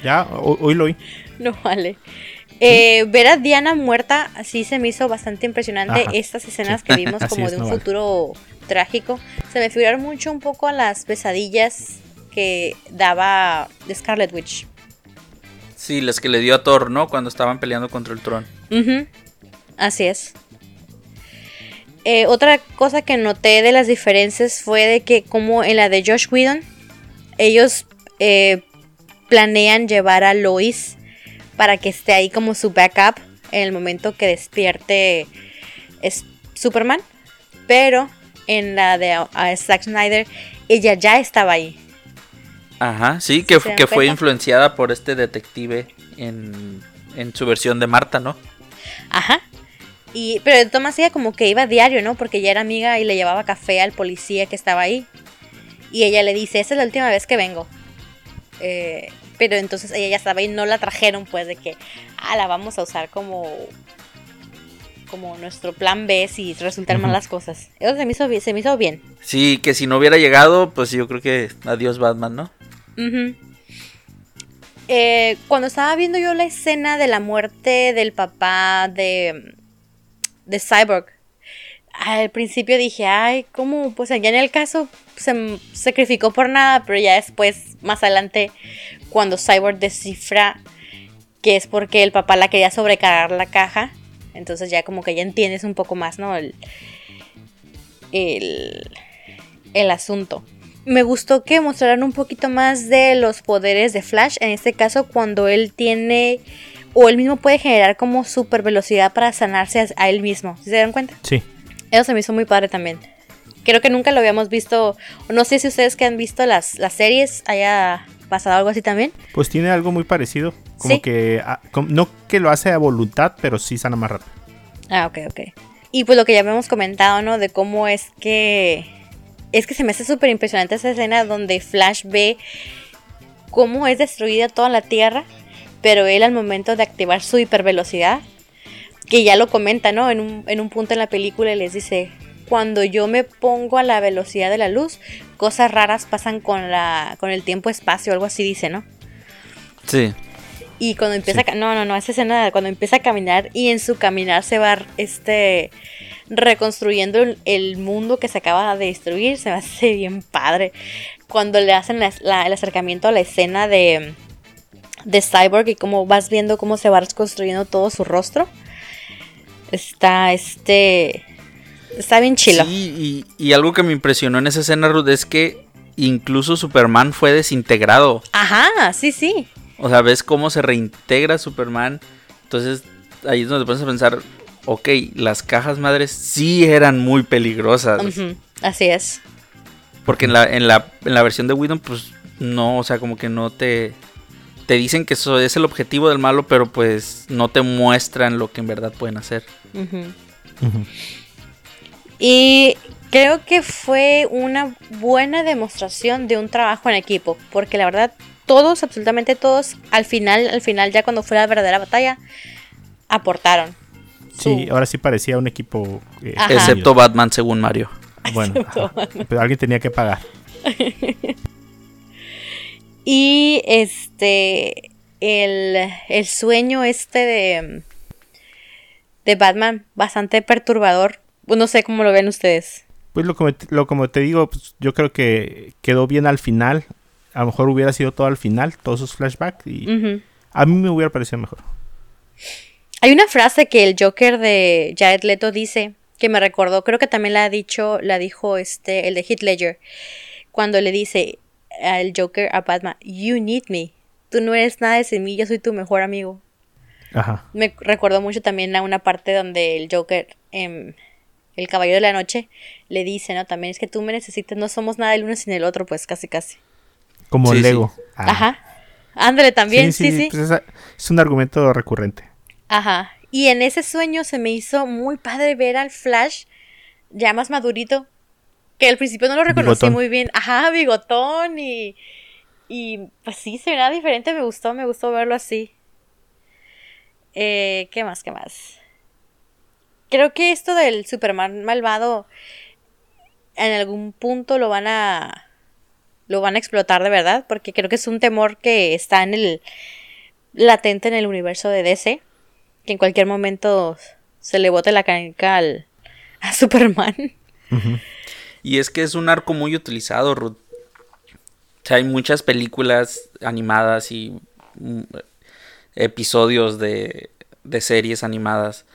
Ya, ho- hoy lo oí. No vale. Eh, ver a Diana muerta así se me hizo bastante impresionante. Ajá. Estas escenas Sí. que vimos [LAUGHS] como es, de un no vale. futuro trágico se me figuraron mucho un poco a las pesadillas que daba Scarlet Witch. Sí, las que le dio a Thor, ¿no? Cuando estaban peleando contra el Tron. Así es. Eh, otra cosa que noté de las diferencias fue de que como en la de Josh Whedon, ellos eh, planean llevar a Lois para que esté ahí como su backup en el momento que despierte es Superman. Pero en la de Zack Snyder, ella ya estaba ahí. Ajá, sí, que, ¿Se dan que fue influenciada por este detective en, en su versión de Marta, ¿no? Ajá. Y, pero de Thomas ella como que iba a diario, ¿no? Porque ya era amiga y le llevaba café al policía que estaba ahí. Y ella le dice, esa es la última vez que vengo. Eh, pero entonces ella ya estaba y no la trajeron pues de que, ah, la vamos a usar como como nuestro plan B si resultan mal las cosas. Eso se me hizo se me hizo bien. Sí, que si no hubiera llegado, pues yo creo que adiós Batman, ¿no? Ujú. Eh, cuando estaba viendo yo la escena de la muerte del papá de, de Cyborg, al principio dije, ay, ¿cómo? Pues ya en el caso se m- sacrificó por nada, pero ya después, más adelante, cuando Cyborg descifra que es porque el papá la quería sobrecargar la caja, entonces ya como que ya entiendes un poco más, ¿no? El, el, el asunto. Me gustó que mostraran un poquito más de los poderes de Flash, en este caso cuando él tiene o él mismo puede generar como super velocidad para sanarse a, él mismo. ¿Sí ¿Se dan cuenta? Sí. Eso se me hizo muy padre también. Creo que nunca lo habíamos visto. No sé si ustedes que han visto las, las series haya pasado algo así también. Pues tiene algo muy parecido. Como Sí. que. ah, no que lo hace a voluntad, pero sí sana más rápido. Ah, ok, ok. Y pues lo que ya habíamos comentado, ¿no? De cómo es que... Es que se me hace súper impresionante esa escena donde Flash ve cómo es destruida toda la Tierra, pero él al momento de activar su hipervelocidad, que ya lo comenta, ¿no? En un, en un punto en la película les dice, cuando yo me pongo a la velocidad de la luz, cosas raras pasan con, la, con el tiempo-espacio, algo así dice, ¿no? Sí. Y cuando empieza Sí. a no, no, no, esa escena cuando empieza a caminar y en su caminar se va este reconstruyendo el, mundo que se acaba de destruir, se me hace bien padre. Cuando le hacen la- la- el acercamiento a la escena de de Cyborg y cómo vas viendo cómo se va reconstruyendo todo su rostro. Está este está bien chilo. Sí, y, y algo que me impresionó en esa escena, Ruth, es que incluso Superman fue desintegrado. Ajá, sí, sí. O sea, ves cómo se reintegra Superman. Entonces, ahí es donde te pones a pensar, ok, las cajas madres sí eran muy peligrosas. Así es. Porque en la, en la, en la versión de Whedon, pues no, o sea, como que no te... Te dicen que eso es el objetivo del malo, pero pues no te muestran lo que en verdad pueden hacer. Y creo que fue una buena demostración de un trabajo en equipo, porque la verdad todos, absolutamente todos, al final, al final ya cuando fue la verdadera batalla, aportaron. Sí, ahora sí parecía un equipo. eh. Excepto Batman según Mario. [LAUGHS] Bueno, pero alguien tenía que pagar. [LAUGHS] Y este, el, el sueño este de, de Batman, bastante perturbador. No sé cómo lo ven ustedes. Pues lo como, te- lo como te digo, pues, yo creo que quedó bien al final. A lo mejor hubiera sido todo al final, todos esos flashbacks. Y a mí me hubiera parecido mejor. Hay una frase que el Joker de Jared Leto dice que me recordó, creo que también la ha dicho, la dijo este el de Heath Ledger cuando le dice al Joker a Batman, "You need me. Tú no eres nada sin mí, yo soy tu mejor amigo." Ajá. Me recordó mucho también a una parte donde el Joker em, el Caballero de la Noche le dice, ¿no? También es que tú me necesitas, no somos nada el uno sin el otro, pues casi casi. Como Sí, sí. Lego. Ah. Ajá. Ándale también, sí, sí. pues esa- es un argumento recurrente. Ajá. Y en ese sueño se me hizo muy padre ver al Flash ya más madurito. Que al principio no lo reconocí Bigotón. muy bien. Ajá, bigotón y. Y pues sí, se veía diferente. Me gustó, me gustó verlo así. Eh, ¿Qué más? ¿Qué más? Creo que esto del Superman malvado en algún punto lo van a. Lo van a explotar de verdad. Porque creo que es un temor que está en el. latente en el universo de DC que en cualquier momento se le bote la canica al, a [LAUGHS] Superman. Y es que es un arco muy utilizado, Ruth. O sea, hay muchas películas animadas y mm, episodios de, de series animadas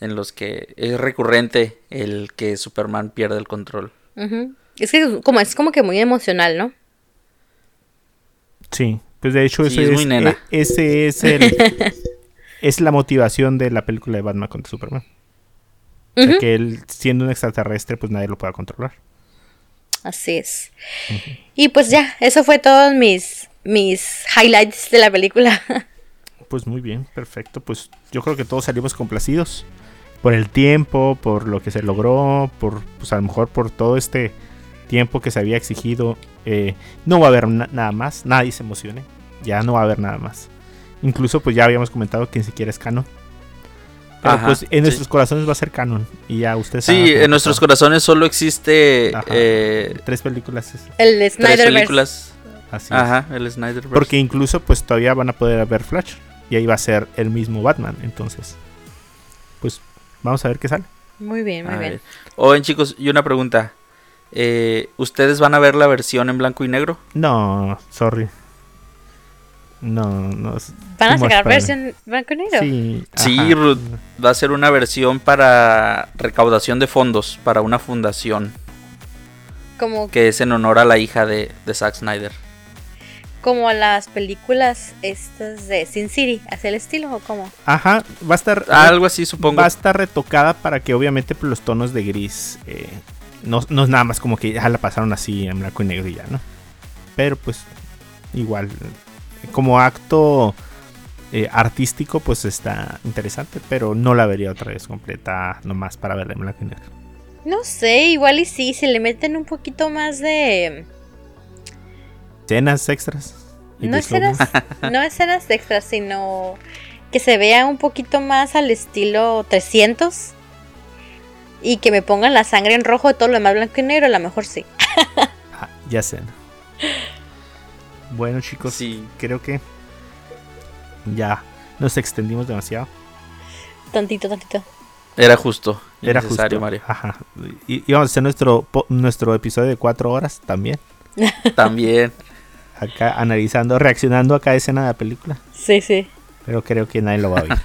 en los que es recurrente el que Superman pierde el control. Es que como es como que muy emocional, ¿no? Sí, pues de hecho Sí, ese es muy nena. e- ese es el [LAUGHS] es la motivación de la película de Batman contra Superman. O sea, que él siendo un extraterrestre pues nadie lo pueda controlar. Así es. Y pues ya, eso fue todos mis mis highlights de la película. [LAUGHS] Pues muy bien, perfecto. Pues yo creo que todos salimos complacidos por el tiempo, por lo que se logró, por pues a lo mejor por todo este tiempo que se había exigido. Eh, no va a haber na- nada más, nadie se emocione. Ya no va a haber nada más. Incluso pues ya habíamos comentado que ni siquiera es canon. Pero Ajá, pues en sí. nuestros corazones va a ser canon. Y ya ustedes Sí, saben, en nuestros corazones solo existe eh, Tres películas. El de tres películas. Así es. Ajá, el Snyderverse. Porque incluso pues todavía van a poder ver Flash. Y ahí va a ser el mismo Batman. Entonces, pues vamos a ver qué sale. Muy bien, muy A bien. Oigan, chicos, y una pregunta. Eh, ¿Ustedes van a ver la versión en blanco y negro? No, sorry. No, no. ¿Van a sacar versión blanco y negro? Sí, Sí, ajá. Va a ser una versión para recaudación de fondos para una fundación Como, que es en honor a la hija de, de Zack Snyder. como las películas estas de Sin City, ¿hacia el estilo o cómo? Ajá, va a estar. Algo así, supongo. Va a estar retocada para que obviamente los tonos de gris. eh, no, no es nada más como que ya la pasaron así en blanco y negro y ya, ¿no? Pero pues igual. Como acto eh, artístico, pues está interesante. Pero no la vería otra vez completa, nomás para verla en blanco y negro. No sé, igual y sí, si le meten un poquito más de... Escenas extras. No escenas, [LAUGHS] no escenas extras, sino que se vea un poquito más al estilo 300 y que me pongan la sangre en rojo de todo lo demás blanco y negro, a lo mejor sí. [LAUGHS] Ah, ya sé. Bueno, chicos, Sí. creo que ya nos extendimos demasiado. Tantito, tantito. Era justo. Era necesario, justo. Mario. Ajá. Y íbamos a hacer nuestro, nuestro episodio de cuatro horas también. [LAUGHS] También. Acá analizando, reaccionando a cada escena de la película. Sí, sí. Pero creo que nadie lo va a oír. [LAUGHS]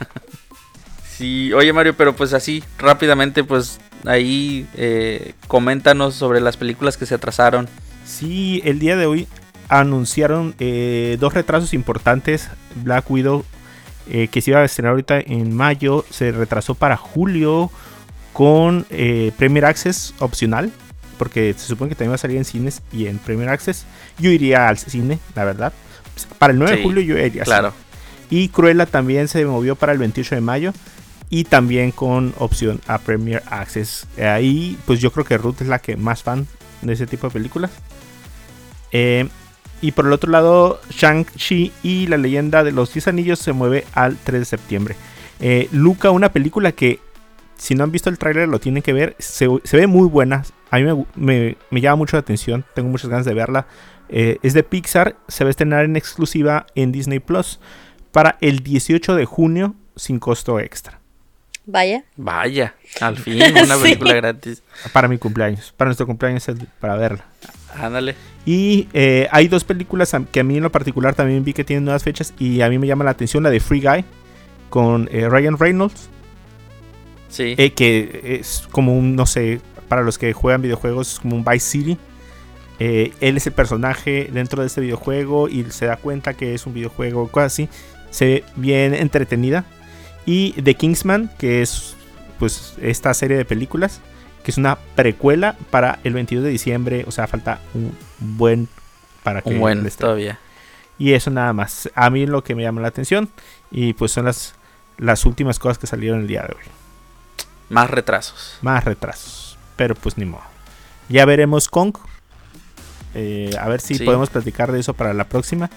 Sí, oye Mario, pero pues así, rápidamente, pues ahí eh, coméntanos sobre las películas que se atrasaron. Sí, el día de hoy anunciaron eh, dos retrasos importantes. Black Widow, eh, que se iba a estrenar ahorita en mayo, se retrasó para julio con eh, Premier Access opcional. Porque se supone que también va a salir en cines y en Premier Access. Yo iría al cine, la verdad. Para el 9 de julio yo iría. Claro. Y Cruella también se movió para el 28 de mayo. Y también con opción a Premier Access. Ahí, pues yo creo que Ruth es la que más fan de ese tipo de películas. Eh, y por el otro lado, Shang-Chi y la leyenda de los 10 anillos se mueve al 3 de septiembre. Eh, Luca, una película que si no han visto el tráiler lo tienen que ver. Se, se ve muy buena. A mí me, me- me llama mucho la atención. Tengo muchas ganas de verla. Eh, es de Pixar. Se va a estrenar en exclusiva en Disney Plus para el 18 de junio sin costo extra. Vaya. Vaya, al fin, una [LAUGHS] Sí. película gratis. Para mi cumpleaños. Para nuestro cumpleaños es para verla. Ándale. Y eh, hay dos películas que a mí en lo particular también vi que tienen nuevas fechas y a mí me llama la atención la de Free Guy con eh, Ryan Reynolds, Sí. eh, que es como un, no sé, para los que juegan videojuegos, es como un Vice City. Él es el personaje dentro de este videojuego y se da cuenta que es un videojuego, cosas así. Se ve bien entretenida. Y The Kingsman, que es pues esta serie de películas, que es una precuela para el 22 de diciembre. O sea, falta un buen para que Un buen esté- todavía. Y eso nada más. A mí lo que me llama la atención. Y pues son las, las últimas cosas que salieron el día de hoy. Más retrasos. Más retrasos. Pero pues ni modo. Ya veremos Kong. Eh, a ver si Sí. podemos platicar de eso para la próxima.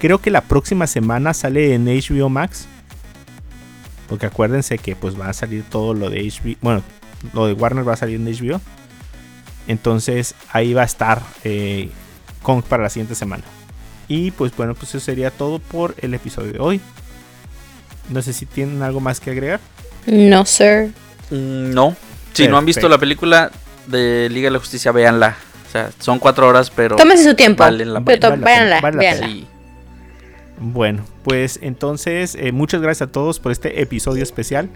Creo que la próxima semana sale en HBO Max. Porque acuérdense que pues va a salir todo lo de HBO. Bueno, lo de Warner va a salir en HBO. Entonces ahí va a estar eh, Kong para la siguiente semana. Y pues bueno, pues eso sería todo por el episodio de hoy. No sé si tienen algo más que agregar. No, sir. Mm, No. Si no han visto la película de Liga de la Justicia, véanla. O sea, son cuatro horas, pero. Tómense su tiempo. Valen la Pero Vale la véanla. Sí. Bueno, pues entonces eh, muchas gracias a todos por este episodio especial.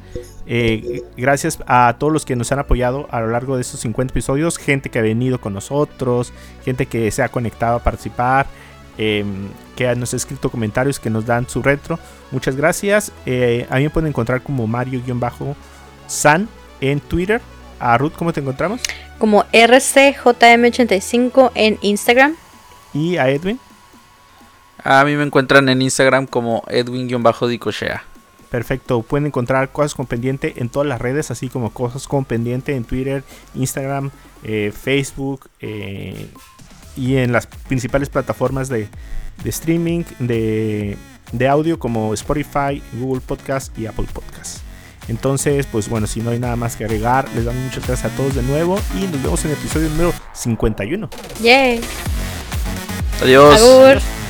Eh, gracias a todos los que nos han apoyado a lo largo de estos 50 episodios. Gente que ha venido con nosotros, gente que se ha conectado a participar, eh, que nos ha escrito comentarios, que nos dan su retro. Muchas gracias. Eh, a mí me pueden encontrar como Mario-San en Twitter. A Ruth, ¿cómo te encontramos? Como RCJM85 en Instagram. Y a Edwin. A mí me encuentran en Instagram como Edwin-Dicochea. Perfecto, pueden encontrar cosas con pendiente en todas las redes, así como cosas con pendiente en Twitter, Instagram, eh, Facebook eh, y en las principales plataformas de, de streaming de, de audio como Spotify, Google Podcast y Apple Podcast. Entonces, pues bueno, si no hay nada más que agregar, les damos muchas gracias a todos de nuevo y nos vemos en el episodio número 51. Yay. Adiós. Agur.